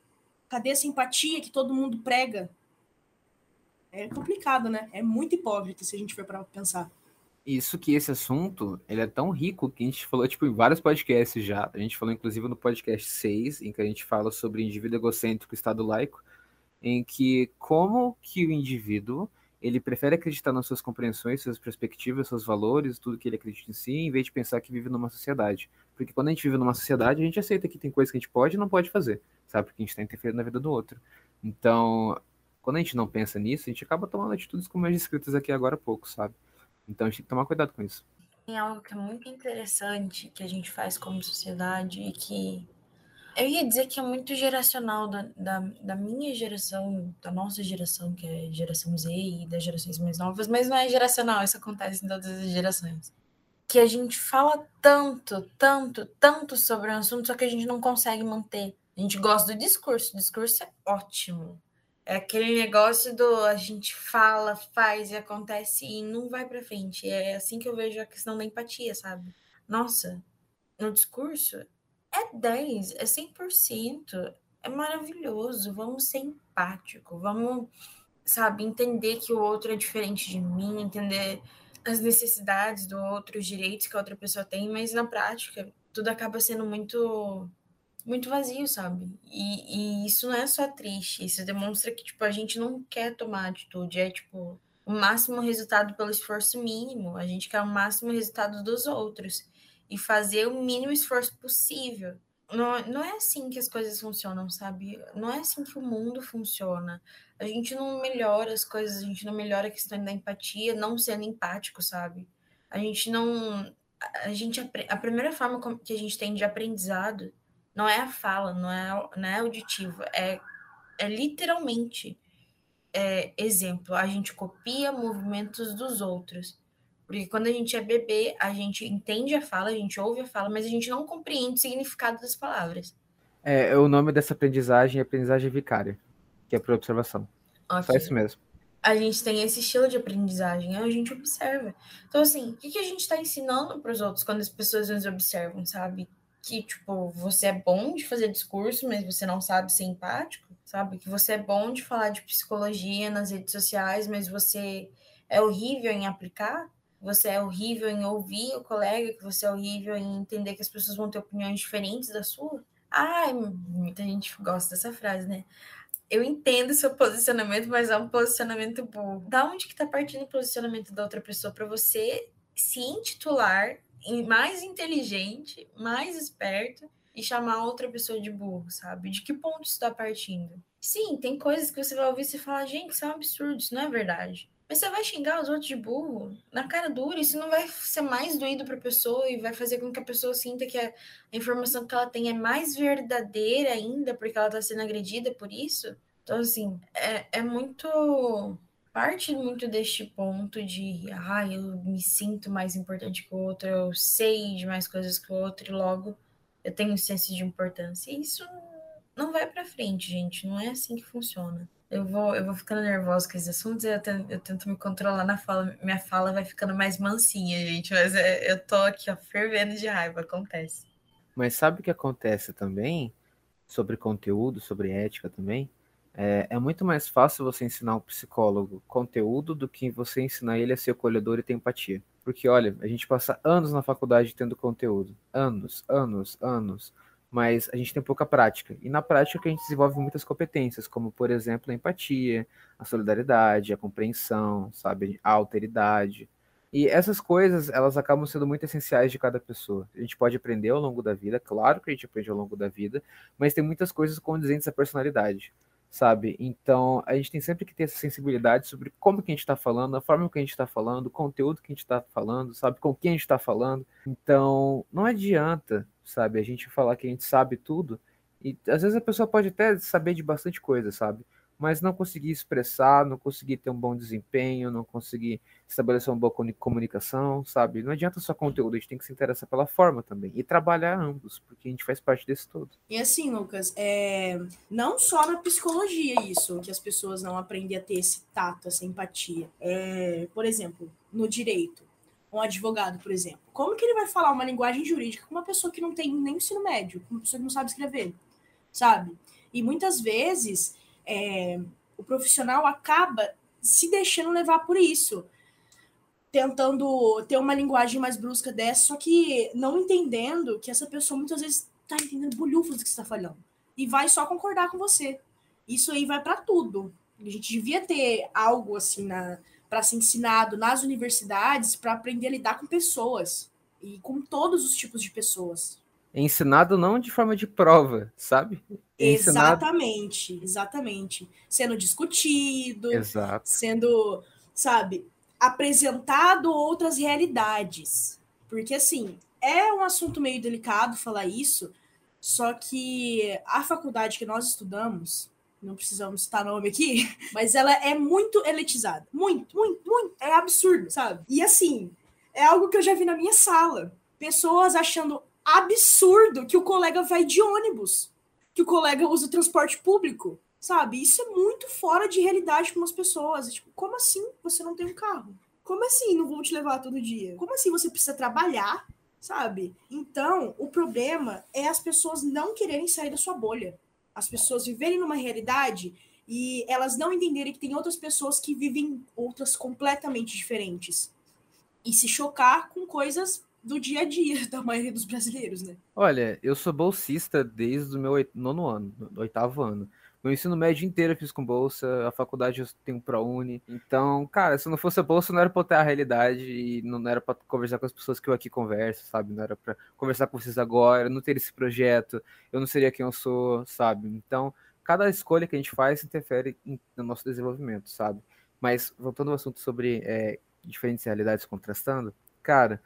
Cadê essa empatia que todo mundo prega? É complicado, né? É muito hipócrita se a gente for para pensar. Isso que esse assunto, ele é tão rico que a gente falou, tipo, em vários podcasts já. A gente falou, inclusive, no podcast 6, em que a gente fala sobre indivíduo egocêntrico e estado laico, em que como que o indivíduo, ele prefere acreditar nas suas compreensões, suas perspectivas, seus valores, tudo que ele acredita em si, em vez de pensar que vive numa sociedade. Porque quando a gente vive numa sociedade, a gente aceita que tem coisas que a gente pode e não pode fazer, sabe? Porque a gente está interferindo na vida do outro. Então, quando a gente não pensa nisso, a gente acaba tomando atitudes como as descritas aqui agora há pouco, sabe? Então a gente tem que tomar cuidado com isso. Tem algo que é muito interessante que a gente faz como sociedade e que eu ia dizer que é muito geracional da, da, da, minha geração, da nossa geração, que é geração Z e das gerações mais novas, mas não é geracional, isso acontece em todas as gerações. que a gente fala tanto, tanto, tanto sobre um assunto, só que a gente não consegue manter. A gente gosta do discurso, o discurso é ótimo. É aquele negócio do a gente fala, faz e acontece e não vai para frente. É assim que eu vejo a questão da empatia, sabe? Nossa, no discurso é 10, é 100%, é maravilhoso. Vamos ser empático, vamos, sabe, entender que o outro é diferente de mim, entender as necessidades do outro, os direitos que a outra pessoa tem, mas na prática tudo acaba sendo muito muito vazio, sabe? E, e isso não é só triste, isso demonstra que tipo a gente não quer tomar atitude, é tipo o máximo resultado pelo esforço mínimo, a gente quer o máximo resultado dos outros e fazer o mínimo esforço possível. Não, não é assim que as coisas funcionam, sabe? Não é assim que o mundo funciona. A gente não melhora as coisas, a gente não melhora a questão da empatia não sendo empático, sabe? A gente não. A, gente, a primeira forma que a gente tem de aprendizado não é a fala, não é, não é auditiva, é, é literalmente é, exemplo. A gente copia movimentos dos outros. Porque quando a gente é bebê, a gente entende a fala, a gente ouve a fala, mas a gente não compreende o significado das palavras. É, o nome dessa aprendizagem é aprendizagem vicária que é por observação. Okay. Só isso mesmo. A gente tem esse estilo de aprendizagem, a gente observa. Então, assim, o que, que a gente está ensinando para os outros quando as pessoas nos observam, sabe? Que, tipo, você é bom de fazer discurso, mas você não sabe ser empático, sabe? Que você é bom de falar de psicologia nas redes sociais, mas você é horrível em aplicar. Você é horrível em ouvir o colega, que você é horrível em entender que as pessoas vão ter opiniões diferentes da sua. Ah, muita gente gosta dessa frase, né? eu entendo seu posicionamento, mas é um posicionamento burro. Da onde que tá partindo o posicionamento da outra pessoa para você se intitular mais inteligente, mais esperto e chamar outra pessoa de burro, sabe? De que ponto isso tá partindo? Sim, tem coisas que você vai ouvir e você fala, gente, isso é um absurdo, isso não é verdade. Mas você vai xingar os outros de burro na cara dura, isso não vai ser mais doído para a pessoa e vai fazer com que a pessoa sinta que a, a informação que ela tem é mais verdadeira ainda porque ela está sendo agredida por isso. Então, assim, é, é muito. Parte muito deste ponto de, ah, eu me sinto mais importante que o outro, eu sei de mais coisas que o outro, e logo eu tenho um senso de importância. E isso não vai para frente, gente. Não é assim que funciona. Eu vou, eu vou ficando nervosa com esses assuntos, eu tento, eu tento me controlar na fala. Minha fala vai ficando mais mansinha, gente. Mas é, eu tô aqui, ó, fervendo de raiva, acontece. Mas sabe o que acontece também sobre conteúdo, sobre ética também? É, é, muito mais fácil você ensinar um psicólogo conteúdo do que você ensinar ele a ser acolhedor e ter empatia. Porque, olha, a gente passa anos na faculdade tendo conteúdo. Anos, anos, anos. Mas a gente tem pouca prática. E na prática a gente desenvolve muitas competências, como, por exemplo, a empatia, a solidariedade, a compreensão, sabe, a alteridade. E essas coisas, elas acabam sendo muito essenciais de cada pessoa. A gente pode aprender ao longo da vida, claro que a gente aprende ao longo da vida, mas tem muitas coisas condizentes à personalidade sabe? Então, a gente tem sempre que ter essa sensibilidade sobre como que a gente está falando, a forma que a gente está falando, o conteúdo que a gente está falando, sabe? Com quem a gente está falando. Então, não adianta, sabe, a gente falar que a gente sabe tudo, e às vezes a pessoa pode até saber de bastante coisa, sabe? Mas não conseguir expressar, não conseguir ter um bom desempenho, não conseguir estabelecer uma boa comunicação, sabe? Não adianta só conteúdo, a gente tem que se interessar pela forma também e trabalhar ambos, porque a gente faz parte desse todo. E assim, Lucas, é... não só na psicologia isso, que as pessoas não aprendem a ter esse tato, essa empatia. É... Por exemplo, no direito, um advogado, por exemplo, como que ele vai falar uma linguagem jurídica com uma pessoa que não tem nem ensino médio, com uma pessoa que não sabe escrever, sabe? E muitas vezes é, o profissional acaba se deixando levar por isso, tentando ter uma linguagem mais brusca dessa, só que não entendendo que essa pessoa muitas vezes está entendendo bolhufas do que está falando e vai só concordar com você. Isso aí vai para tudo. A gente devia ter algo assim para ser ensinado nas universidades para aprender a lidar com pessoas e com todos os tipos de pessoas é ensinado não de forma de prova, sabe? É exatamente, exatamente. Sendo discutido, Exato. sendo, sabe, apresentado outras realidades. Porque, assim, é um assunto meio delicado falar isso, só que a faculdade que nós estudamos, não precisamos citar nome aqui, mas ela é muito elitizada. Muito, muito, muito. É absurdo, sabe? E assim, É algo que eu já vi na minha sala. Pessoas achando absurdo que o colega vai de ônibus, que o colega usa o transporte público, sabe? Isso é muito fora de realidade para umas pessoas. Tipo, como assim você não tem um carro? Como assim não vou te levar todo dia? Como assim você precisa trabalhar, sabe? Então, o problema é as pessoas não quererem sair da sua bolha. As pessoas viverem numa realidade e elas não entenderem que tem outras pessoas que vivem outras completamente diferentes. E se chocar com coisas do dia a dia da maioria dos brasileiros, né? Olha, eu sou bolsista desde o meu nono ano, oitavo ano. Meu ensino médio inteiro eu fiz com bolsa, a faculdade eu tenho ProUni. Então, cara, se não fosse a bolsa, não era pra ter a realidade e não era pra conversar com as pessoas que eu aqui converso, sabe? Não era pra conversar com vocês agora, não ter esse projeto, eu não seria quem eu sou, sabe? Então, cada escolha que a gente faz interfere no nosso desenvolvimento, sabe? Mas, voltando ao assunto sobre é, diferentes realidades contrastando, cara,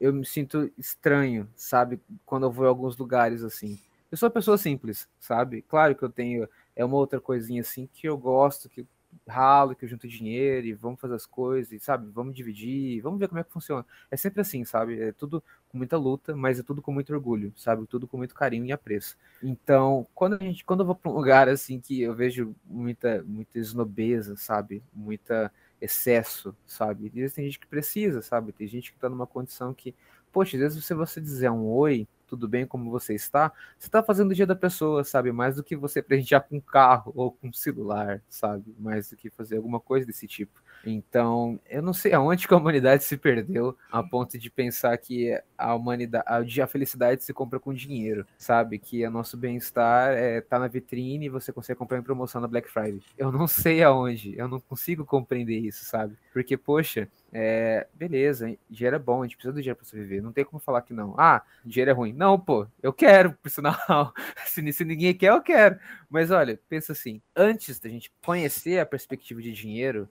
eu me sinto estranho, sabe? Quando eu vou em alguns lugares assim. Eu sou uma pessoa simples, sabe? Claro que eu tenho é uma outra coisinha assim que eu gosto, que ralo, que eu junto dinheiro e vamos fazer as coisas, sabe? Vamos dividir, vamos ver como é que funciona. É sempre assim, sabe? É tudo com muita luta, mas é tudo com muito orgulho, sabe? Tudo com muito carinho e apreço. Então, quando a gente, quando eu vou para um lugar assim que eu vejo muita, muita esnobeza, sabe? Muita excesso, sabe? E tem gente que precisa, sabe? Tem gente que está numa condição que, poxa, às vezes se você dizer um oi, tudo bem, como você está, você está fazendo o dia da pessoa, sabe? Mais do que você presentear com um carro ou com um celular, sabe? Mais do que fazer alguma coisa desse tipo. Então, eu não sei aonde que a humanidade se perdeu a ponto de pensar que a humanidade, a felicidade se compra com dinheiro, sabe? Que o nosso bem-estar é, tá na vitrine e você consegue comprar em promoção na Black Friday. Eu não sei aonde, eu não consigo compreender isso, sabe? Porque, poxa, é, beleza, dinheiro é bom, a gente precisa do dinheiro para sobreviver. Não tem como falar que não. Ah, dinheiro é ruim. Não, pô, eu quero, por sinal. se, se ninguém quer, eu quero. Mas olha, pensa assim: antes da gente conhecer a perspectiva de dinheiro,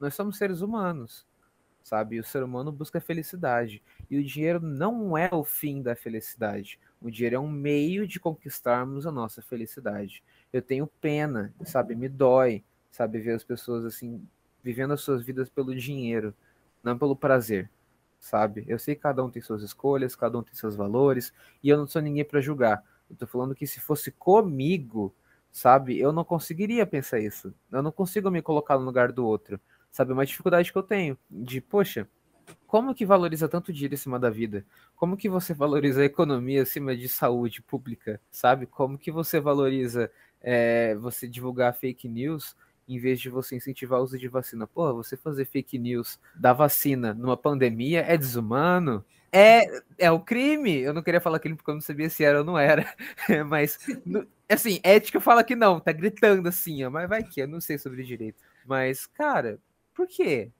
nós somos seres humanos, sabe? O ser humano busca felicidade. E o dinheiro não é o fim da felicidade. O dinheiro é um meio de conquistarmos a nossa felicidade. Eu tenho pena, sabe? Me dói, sabe? Ver as pessoas assim vivendo as suas vidas pelo dinheiro não pelo prazer, sabe? Eu sei que cada um tem suas escolhas, cada um tem seus valores, e eu não sou ninguém para julgar. Eu tô falando que se fosse comigo, sabe, eu não conseguiria pensar isso. Eu não consigo me colocar no lugar do outro. Sabe, é uma dificuldade que eu tenho de, poxa, como que valoriza tanto dinheiro em cima da vida? Como que você valoriza a economia acima de saúde pública, sabe? Como que você valoriza é, você divulgar fake news em vez de você incentivar o uso de vacina. Porra, você fazer fake news da vacina numa pandemia é desumano? É, é o crime. Eu não queria falar crime porque eu não sabia se era ou não era. mas, assim, ética fala que não, tá gritando assim, ó, mas vai que, eu não sei sobre direito. Mas, cara, por quê?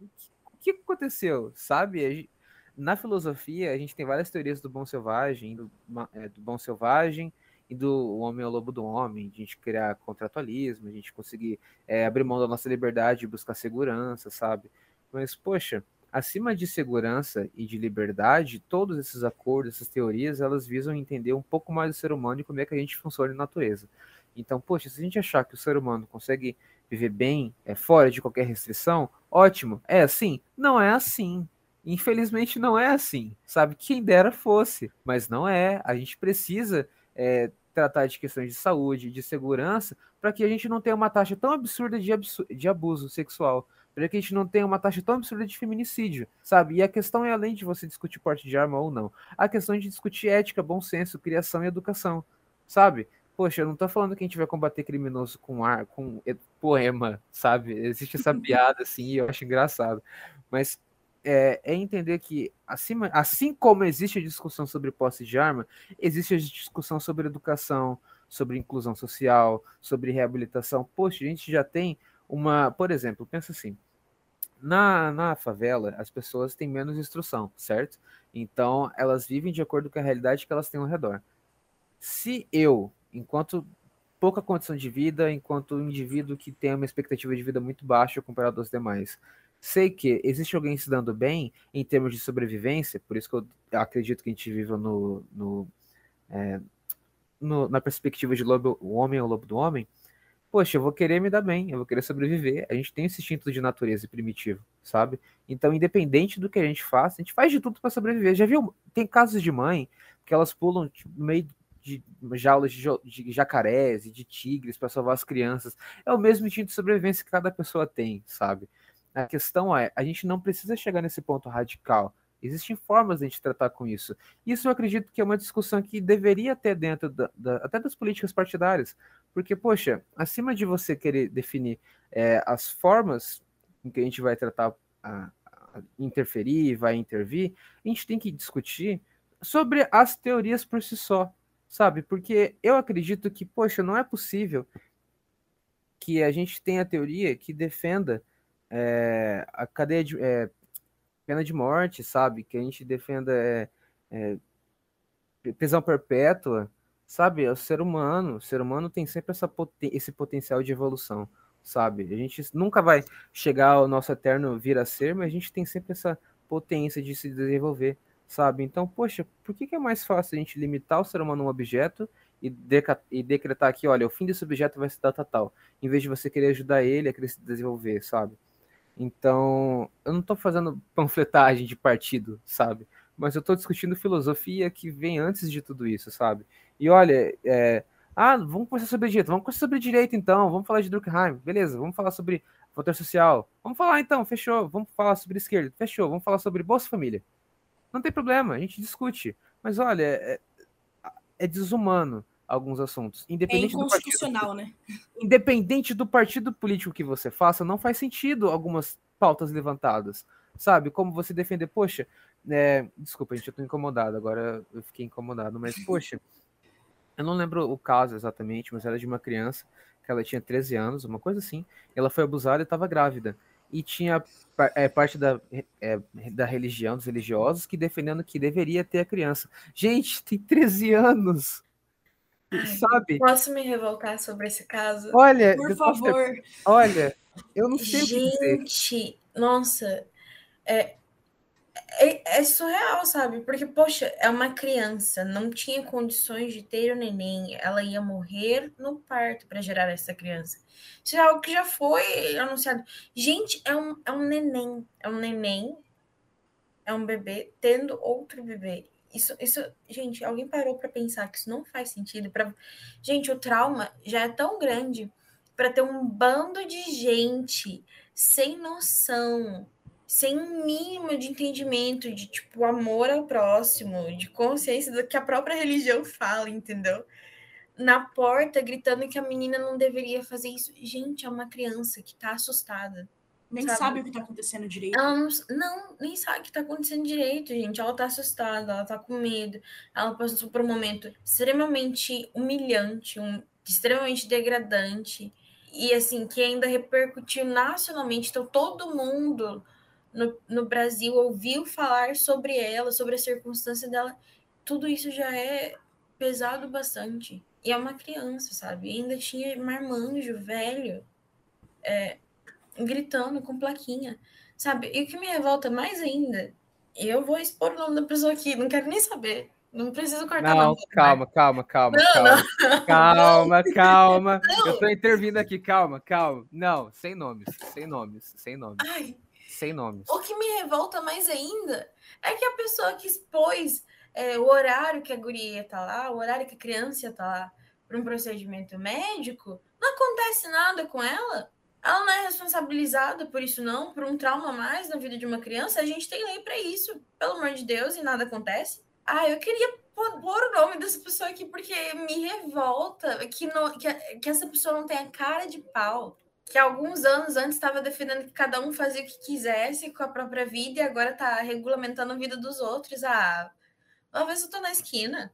O que aconteceu? Sabe? Na filosofia, a gente tem várias teorias do bom selvagem, do, é, do bom selvagem, e do homem ao lobo do homem, a gente criar contratualismo, a gente conseguir é, abrir mão da nossa liberdade e buscar segurança, sabe? Mas, poxa, acima de segurança e de liberdade, todos esses acordos, essas teorias, elas visam entender um pouco mais do ser humano e como é que a gente funciona na natureza. Então, poxa, se a gente achar que o ser humano consegue viver bem é, fora de qualquer restrição, ótimo. É assim? Não é assim. Infelizmente não é assim, sabe? Quem dera fosse, mas não é. A gente precisa é, tratar de questões de saúde, de segurança, para que a gente não tenha uma taxa tão absurda de, de abuso sexual, para que a gente não tenha uma taxa tão absurda de feminicídio, sabe? E a questão é além de você discutir porte de arma ou não, a questão de discutir ética, bom senso, criação e educação, sabe? Poxa, eu não tô falando que a gente vai combater criminoso com ar, com poema, sabe? Existe essa piada assim, eu acho engraçado. Mas é, é, entender que, acima, assim como existe a discussão sobre posse de arma, existe a discussão sobre educação, sobre inclusão social, sobre reabilitação. Poxa, a gente já tem uma. Por exemplo, pensa assim: na, na favela, as pessoas têm menos instrução, certo? Então, elas vivem de acordo com a realidade que elas têm ao redor. Se eu, enquanto pouca condição de vida, enquanto um indivíduo que tem uma expectativa de vida muito baixa comparado aos demais, sei que existe alguém se dando bem em termos de sobrevivência, por isso que eu acredito que a gente viva no, no, é, no na perspectiva de lobo, o homem é o lobo do homem. poxa, eu vou querer me dar bem, eu vou querer sobreviver. A gente tem esse instinto de natureza primitivo, sabe? Então, independente do que a gente faça, a gente faz de tudo para sobreviver. Já viu? Tem casos de mãe que elas pulam tipo, no meio de jaulas de, de jacarés e de tigres para salvar as crianças. É o mesmo instinto de sobrevivência que cada pessoa tem, sabe? A questão é, a gente não precisa chegar nesse ponto radical. Existem formas de a gente tratar com isso. Isso eu acredito que é uma discussão que deveria ter dentro da, da, até das políticas partidárias. Porque, poxa, acima de você querer definir é, as formas em que a gente vai tratar, a, a interferir, vai intervir, a gente tem que discutir sobre as teorias por si só, sabe? Porque eu acredito que, poxa, não é possível que a gente tenha teoria que defenda é, a cadeia de é, pena de morte, sabe? Que a gente defenda é, é, prisão perpétua, sabe? É o ser humano. O ser humano tem sempre essa poten esse potencial de evolução, sabe? A gente nunca vai chegar ao nosso eterno vir a ser, mas a gente tem sempre essa potência de se desenvolver, sabe? Então, poxa, por que, que é mais fácil a gente limitar o ser humano a um objeto e, e decretar aqui, olha, o fim desse objeto vai ser data tal, em vez de você querer ajudar ele a se desenvolver, sabe? Então, eu não estou fazendo panfletagem de partido, sabe? Mas eu estou discutindo filosofia que vem antes de tudo isso, sabe? E olha, é... ah, vamos conversar sobre direito, vamos conversar sobre direito então, vamos falar de Durkheim, beleza, vamos falar sobre voto social, vamos falar então, fechou, vamos falar sobre esquerda, fechou, vamos falar sobre Bolsa Família. Não tem problema, a gente discute. Mas olha, é, é desumano alguns assuntos. Independente é inconstitucional, do partido, né? Independente do partido político que você faça, não faz sentido algumas pautas levantadas. Sabe? Como você defender, poxa, é, desculpa, gente, eu tô incomodado, agora eu fiquei incomodado, mas, poxa, eu não lembro o caso exatamente, mas era de uma criança que ela tinha 13 anos, uma coisa assim, ela foi abusada e estava grávida. E tinha é, parte da, é, da religião, dos religiosos, que defendendo que deveria ter a criança. Gente, tem 13 anos! Sabe? Posso me revoltar sobre esse caso? Olha, por favor. Olha, eu não sei Gente, nossa, é, é, é, surreal, sabe? Porque, poxa, é uma criança, não tinha condições de ter o neném, ela ia morrer no parto para gerar essa criança. Isso é algo que já foi anunciado. Gente, é um, é um neném, é um neném, é um bebê tendo outro bebê. Isso, isso, gente, alguém parou para pensar que isso não faz sentido? Pra... Gente, o trauma já é tão grande para ter um bando de gente sem noção, sem um mínimo de entendimento, de tipo amor ao próximo, de consciência do que a própria religião fala, entendeu? Na porta gritando que a menina não deveria fazer isso. Gente, é uma criança que tá assustada nem sabe, sabe o que está acontecendo direito. Ela não, não, nem sabe o que está acontecendo direito, gente. Ela está assustada, ela está com medo. Ela passou por um momento extremamente humilhante, um, extremamente degradante. E assim, que ainda repercutiu nacionalmente. Então, todo mundo no, no Brasil ouviu falar sobre ela, sobre a circunstância dela. Tudo isso já é pesado bastante. E é uma criança, sabe? E ainda tinha marmanjo velho. É, gritando com plaquinha, sabe? E o que me revolta mais ainda, eu vou expor o nome da pessoa aqui, não quero nem saber. Não preciso cortar Não, calma, calma, calma, não, calma. Não. Calma, calma. Não. Eu tô intervindo aqui, calma, calma. Não, sem nomes, sem nomes, sem nomes. Ai, sem nomes. O que me revolta mais ainda é que a pessoa que expôs é, o horário que a guria tá lá, o horário que a criança tá lá para um procedimento médico, não acontece nada com ela. Ela não é responsabilizada por isso, não, por um trauma a mais na vida de uma criança. A gente tem lei para isso, pelo amor de Deus, e nada acontece. Ah, eu queria pôr o nome dessa pessoa aqui, porque me revolta que, no, que, que essa pessoa não tenha cara de pau. Que alguns anos antes estava defendendo que cada um fazia o que quisesse com a própria vida e agora está regulamentando a vida dos outros. Ah, uma vez eu tô na esquina.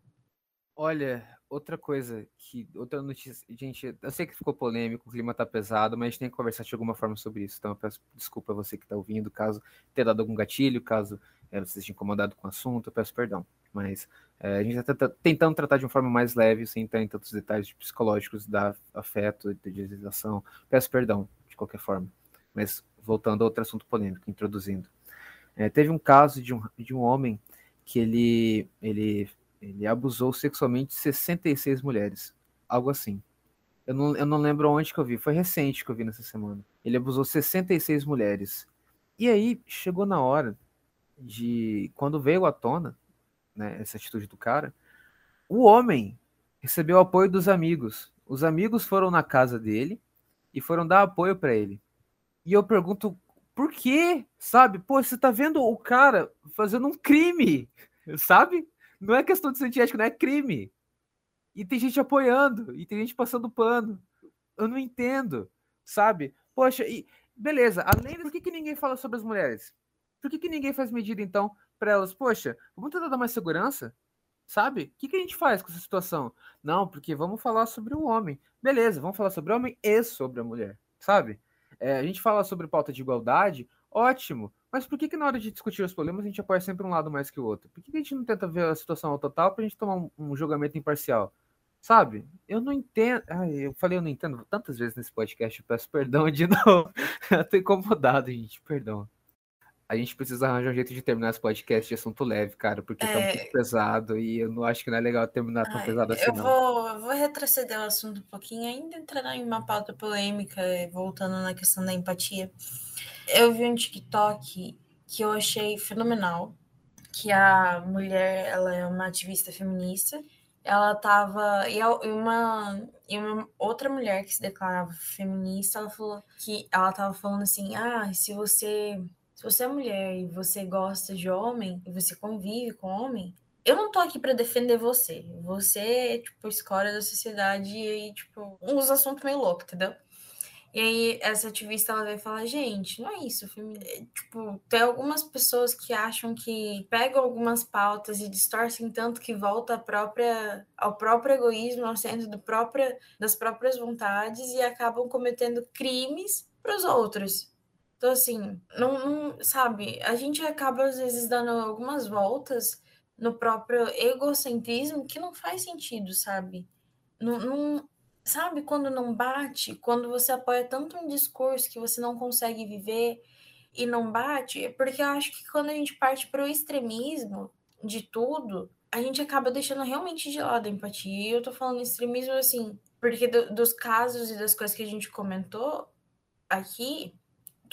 Olha, outra coisa que. Outra notícia. Gente, eu sei que ficou polêmico, o clima tá pesado, mas a gente tem que conversar de alguma forma sobre isso. Então eu peço desculpa a você que tá ouvindo, caso tenha dado algum gatilho, caso é, você esteja incomodado com o assunto, eu peço perdão. Mas é, a gente está tentando tratar de uma forma mais leve, sem entrar em tantos detalhes psicológicos da afeto, de idealização. Peço perdão, de qualquer forma. Mas voltando a outro assunto polêmico, introduzindo. É, teve um caso de um, de um homem que ele, ele ele abusou sexualmente de 66 mulheres. Algo assim. Eu não, eu não lembro onde que eu vi, foi recente que eu vi nessa semana. Ele abusou 66 mulheres. E aí chegou na hora de. Quando veio à tona, né, essa atitude do cara, o homem recebeu apoio dos amigos. Os amigos foram na casa dele e foram dar apoio para ele. E eu pergunto, por quê? Sabe? Pô, você tá vendo o cara fazendo um crime, sabe? Não é questão de ser ético, não é crime. E tem gente apoiando, e tem gente passando pano. Eu não entendo, sabe? Poxa, e beleza, além por que, que ninguém fala sobre as mulheres? Por que, que ninguém faz medida, então, para elas? Poxa, vamos tentar dar mais segurança? Sabe? O que, que a gente faz com essa situação? Não, porque vamos falar sobre o homem. Beleza, vamos falar sobre o homem e sobre a mulher, sabe? É, a gente fala sobre pauta de igualdade, ótimo. Mas por que, que na hora de discutir os problemas a gente apoia sempre um lado mais que o outro? Por que, que a gente não tenta ver a situação ao total para a gente tomar um, um, julgamento imparcial? Sabe? Eu não entendo. Ai, eu falei eu não entendo tantas vezes nesse podcast, eu peço perdão de novo. eu tô incomodado, gente, perdão. A gente precisa arranjar um jeito de terminar esse podcast de assunto leve, cara, porque é... tá muito pesado e eu não acho que não é legal terminar tão Ai, pesado assim. Eu não. vou, eu vou retroceder o assunto um pouquinho, ainda entrar em uma pauta polêmica, voltando na questão da empatia. Eu vi um TikTok que eu achei fenomenal, que a mulher, ela é uma ativista feminista, ela tava e uma e uma outra mulher que se declarava feminista, ela falou que ela tava falando assim: "Ah, se você se você é mulher e você gosta de homem e você convive com homem, eu não tô aqui para defender você. Você é, tipo, escória da sociedade e, tipo, uns assuntos meio loucos, entendeu? E aí, essa ativista, ela vai falar, gente, não é isso, é, tipo, tem algumas pessoas que acham que pegam algumas pautas e distorcem tanto que volta à própria, ao próprio egoísmo, ao centro do própria, das próprias vontades e acabam cometendo crimes para os outros. Então, assim, não, não, sabe, a gente acaba às vezes dando algumas voltas no próprio egocentrismo que não faz sentido, sabe? Não, não, sabe quando não bate, quando você apoia tanto um discurso que você não consegue viver e não bate, porque eu acho que quando a gente parte para o extremismo de tudo, a gente acaba deixando realmente de lado a empatia. E eu tô falando extremismo assim, porque do, dos casos e das coisas que a gente comentou aqui,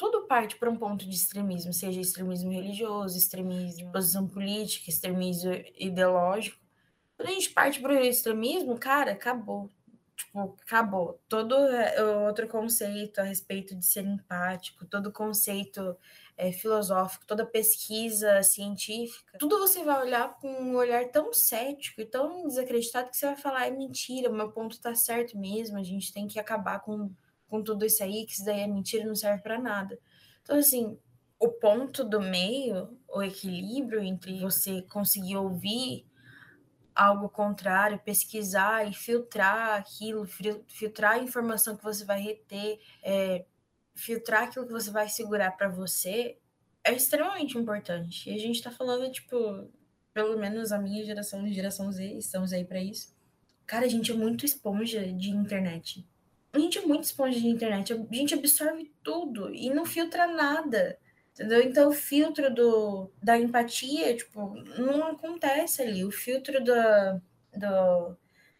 tudo parte para um ponto de extremismo, seja extremismo religioso, extremismo de posição política, extremismo ideológico. Quando a gente parte para o extremismo, cara, acabou. Tipo, acabou. Todo é, outro conceito a respeito de ser empático, todo conceito é, filosófico, toda pesquisa científica, tudo você vai olhar com um olhar tão cético e tão desacreditado que você vai falar, é mentira, o meu ponto está certo mesmo, a gente tem que acabar com com tudo isso aí, que isso daí é mentira, não serve para nada. Então, assim, o ponto do meio, o equilíbrio entre você conseguir ouvir algo contrário, pesquisar e filtrar aquilo, filtrar a informação que você vai reter, é, filtrar aquilo que você vai segurar para você, é extremamente importante. E a gente está falando, tipo, pelo menos a minha geração, geração Z, estamos aí para isso. Cara, a gente é muito esponja de internet a gente é muito esponja de internet, a gente absorve tudo e não filtra nada. Entendeu? Então o filtro do, da empatia, tipo, não acontece ali. O filtro do, do,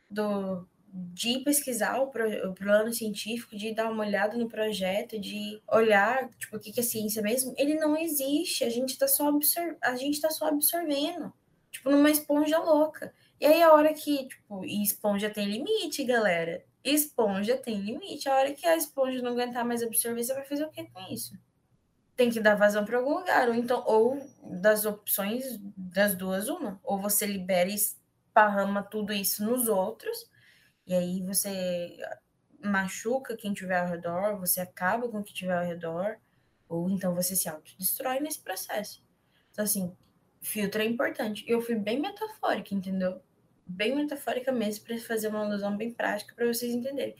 do de pesquisar o, pro, o plano científico, de dar uma olhada no projeto, de olhar, tipo, o que, que é ciência mesmo, ele não existe. A gente tá só absor a gente tá só absorvendo. Tipo, numa esponja louca. E aí a hora que, tipo, e esponja tem limite, galera esponja tem limite. A hora que a esponja não aguentar mais absorver, você vai fazer o que com isso? Tem que dar vazão para algum lugar. Ou então, ou das opções das duas, uma. Ou você libera e esparrama tudo isso nos outros, e aí você machuca quem tiver ao redor, você acaba com quem tiver ao redor, ou então você se autodestrói nesse processo. Então, assim, filtro é importante. Eu fui bem metafórica, entendeu? Bem metafórica mesmo, para fazer uma alusão bem prática para vocês entenderem.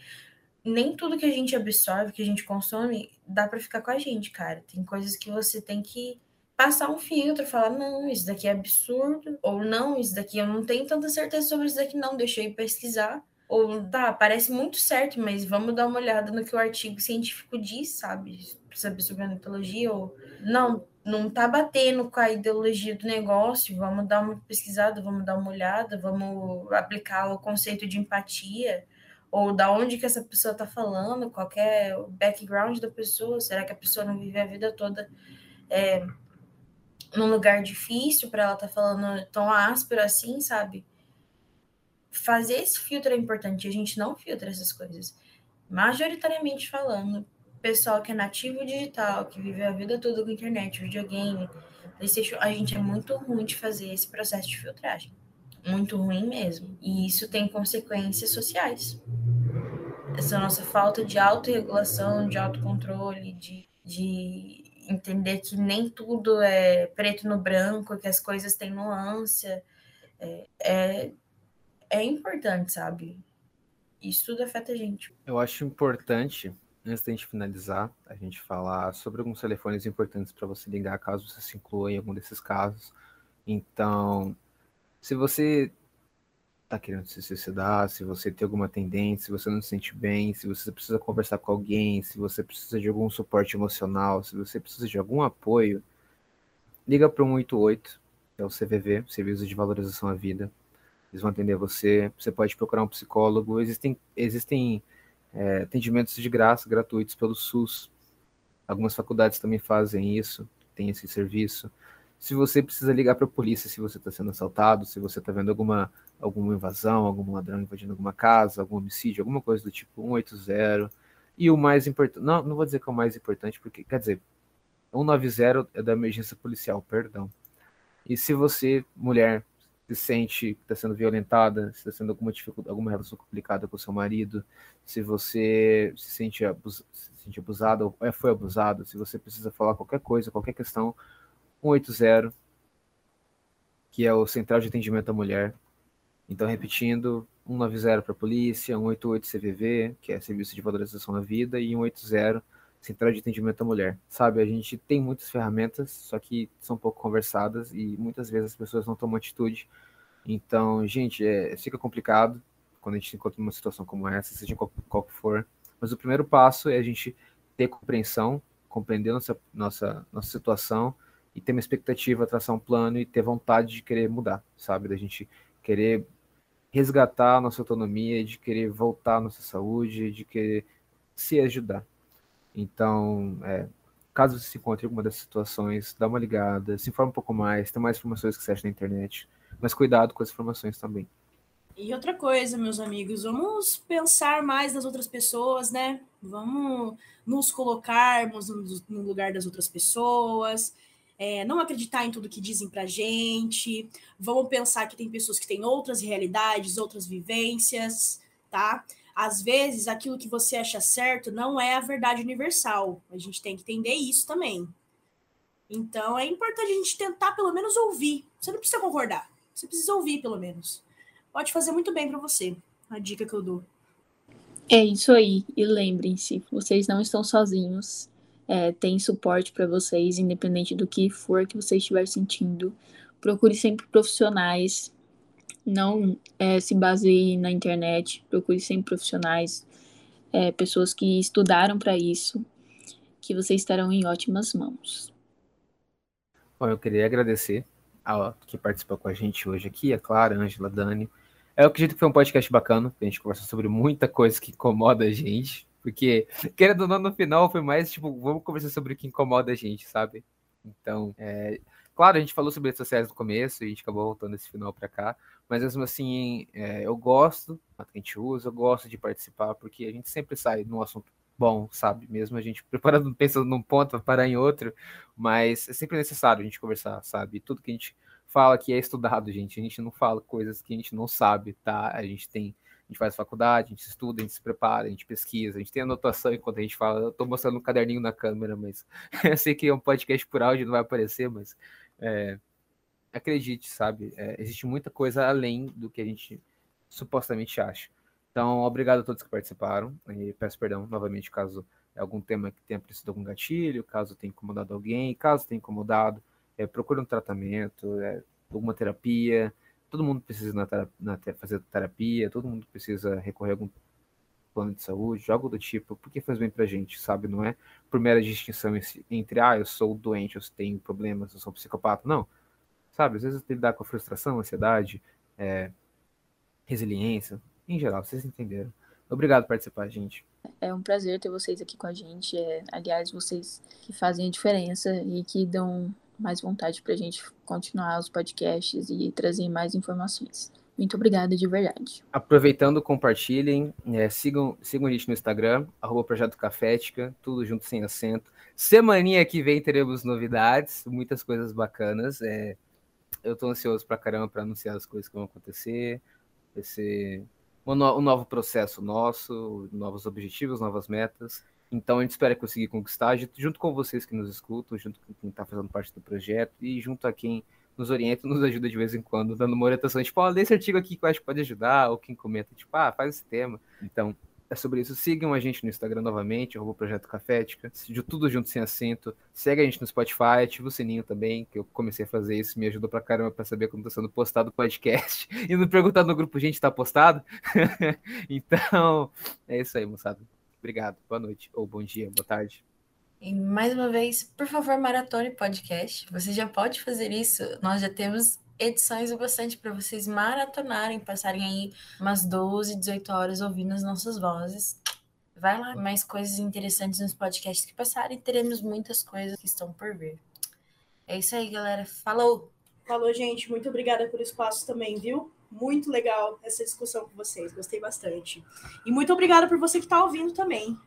Nem tudo que a gente absorve, que a gente consome, dá para ficar com a gente, cara. Tem coisas que você tem que passar um filtro, falar, não, isso daqui é absurdo, ou não, isso daqui eu não tenho tanta certeza sobre isso daqui, não, ir pesquisar. Ou tá, parece muito certo, mas vamos dar uma olhada no que o artigo científico diz, sabe? Sobre a mitologia, ou não, não tá batendo com a ideologia do negócio, vamos dar uma pesquisada, vamos dar uma olhada, vamos aplicar o conceito de empatia, ou da onde que essa pessoa está falando, qual é background da pessoa, será que a pessoa não vive a vida toda é, num lugar difícil para ela tá falando tão áspero assim, sabe? Fazer esse filtro é importante, a gente não filtra essas coisas. Majoritariamente falando, pessoal que é nativo digital, que vive a vida toda com internet, videogame, PlayStation, a gente é muito ruim de fazer esse processo de filtragem. Muito ruim mesmo. E isso tem consequências sociais. Essa nossa falta de autorregulação, de autocontrole, de, de entender que nem tudo é preto no branco, que as coisas têm nuance, é, é, é importante, sabe? Isso tudo afeta a gente. Eu acho importante antes da gente finalizar, a gente falar sobre alguns telefones importantes para você ligar caso você se inclua em algum desses casos. Então, se você está querendo se suicidar, se você tem alguma tendência, se você não se sente bem, se você precisa conversar com alguém, se você precisa de algum suporte emocional, se você precisa de algum apoio, liga para o 188, que é o CVV, Serviço de Valorização à Vida. Eles vão atender você. Você pode procurar um psicólogo. Existem, existem é, atendimentos de graça, gratuitos pelo SUS. Algumas faculdades também fazem isso, tem esse serviço. Se você precisa ligar para a polícia se você está sendo assaltado, se você está vendo alguma, alguma invasão, algum ladrão invadindo alguma casa, algum homicídio, alguma coisa do tipo 180. E o mais importante, não, não vou dizer que é o mais importante, porque, quer dizer, 190 é da emergência policial, perdão. E se você, mulher, se sente que está sendo violentada, se está sendo alguma dificuldade, alguma relação complicada com seu marido, se você se sente, abus, se sente abusado ou é, foi abusado, se você precisa falar qualquer coisa, qualquer questão, 180, que é o Central de Atendimento à Mulher. Então, repetindo, 190 para a polícia, 188 CVV, que é Serviço de Valorização da Vida, e 180 Central de Atendimento à Mulher. Sabe, a gente tem muitas ferramentas, só que são pouco conversadas e muitas vezes as pessoas não tomam atitude. Então, gente, é, fica complicado quando a gente encontra numa situação como essa, seja qual, qual for. Mas o primeiro passo é a gente ter compreensão, compreender nossa, nossa, nossa situação e ter uma expectativa, traçar um plano e ter vontade de querer mudar, sabe? Da gente querer resgatar a nossa autonomia, de querer voltar à nossa saúde, de querer se ajudar. Então, é, caso você se encontre em alguma dessas situações, dá uma ligada, se informa um pouco mais, tem mais informações que você acha na internet, mas cuidado com as informações também. E outra coisa, meus amigos, vamos pensar mais nas outras pessoas, né? Vamos nos colocarmos no lugar das outras pessoas, é, não acreditar em tudo que dizem pra gente, vamos pensar que tem pessoas que têm outras realidades, outras vivências, tá? Às vezes aquilo que você acha certo não é a verdade universal. A gente tem que entender isso também. Então é importante a gente tentar pelo menos ouvir. Você não precisa concordar, você precisa ouvir pelo menos. Pode fazer muito bem para você. A dica que eu dou. É isso aí. E lembrem-se, vocês não estão sozinhos. É, tem suporte para vocês, independente do que for que você estiver sentindo. Procure sempre profissionais não é, se baseie na internet, procure sempre profissionais, é, pessoas que estudaram para isso, que vocês estarão em ótimas mãos. Bom, eu queria agradecer a que participou com a gente hoje aqui, a Clara, a Ângela, a Dani. Eu acredito que foi um podcast bacana, a gente conversou sobre muita coisa que incomoda a gente, porque, querendo ou não, no final foi mais tipo, vamos conversar sobre o que incomoda a gente, sabe? Então, é, claro, a gente falou sobre redes sociais no começo e a gente acabou voltando esse final para cá, mas mesmo assim, é, eu gosto a gente usa, eu gosto de participar, porque a gente sempre sai num assunto bom, sabe? Mesmo a gente preparando, pensando num ponto, para parar em outro, mas é sempre necessário a gente conversar, sabe? Tudo que a gente fala aqui é estudado, gente. A gente não fala coisas que a gente não sabe, tá? A gente tem, a gente faz faculdade, a gente estuda, a gente se prepara, a gente pesquisa, a gente tem anotação enquanto a gente fala. Eu tô mostrando um caderninho na câmera, mas eu sei que é um podcast por áudio, não vai aparecer, mas é, acredite, sabe? É, existe muita coisa além do que a gente supostamente acha. Então, obrigado a todos que participaram. E peço perdão novamente caso algum tema que tenha preciso algum gatilho, caso tenha incomodado alguém, caso tenha incomodado, é, procure um tratamento, é, alguma terapia. Todo mundo precisa na, na, fazer terapia, todo mundo precisa recorrer a algum plano de saúde, algo do tipo, porque faz bem pra gente, sabe? Não é por mera distinção entre, ah, eu sou doente, eu tenho problemas, eu sou psicopata. Não sabe? Às vezes lidar com a frustração, ansiedade, é, resiliência, em geral, vocês entenderam. Obrigado por participar, gente. É um prazer ter vocês aqui com a gente. É, aliás, vocês que fazem a diferença e que dão mais vontade para a gente continuar os podcasts e trazer mais informações. Muito obrigada de verdade. Aproveitando, compartilhem, é, sigam, sigam a gente no Instagram, arroba Projeto Cafética, tudo junto sem acento. Semaninha que vem teremos novidades, muitas coisas bacanas. É, eu estou ansioso pra caramba para anunciar as coisas que vão acontecer. Vai ser um, no, um novo processo nosso, novos objetivos, novas metas. Então a gente espera conseguir conquistar, junto com vocês que nos escutam, junto com quem está fazendo parte do projeto e junto a quem nos orienta, nos ajuda de vez em quando, dando uma orientação, tipo, ó, oh, lê esse artigo aqui que eu acho que pode ajudar, ou quem comenta, tipo, ah, faz esse tema. Então, é sobre isso. Sigam a gente no Instagram novamente, arroba Projeto Cafética, tudo junto sem acento. Segue a gente no Spotify, ativa o sininho também, que eu comecei a fazer isso, me ajudou pra caramba pra saber quando tá sendo postado o podcast. E não perguntar no grupo, gente, tá postado? então, é isso aí, moçada. Obrigado, boa noite, ou bom dia, boa tarde. E mais uma vez, por favor, maratone podcast. Você já pode fazer isso. Nós já temos edições o bastante para vocês maratonarem, passarem aí umas 12, 18 horas ouvindo as nossas vozes. Vai lá, mais coisas interessantes nos podcasts que passarem, teremos muitas coisas que estão por vir. É isso aí, galera. Falou! Falou, gente. Muito obrigada pelo espaço também, viu? Muito legal essa discussão com vocês. Gostei bastante. E muito obrigada por você que está ouvindo também.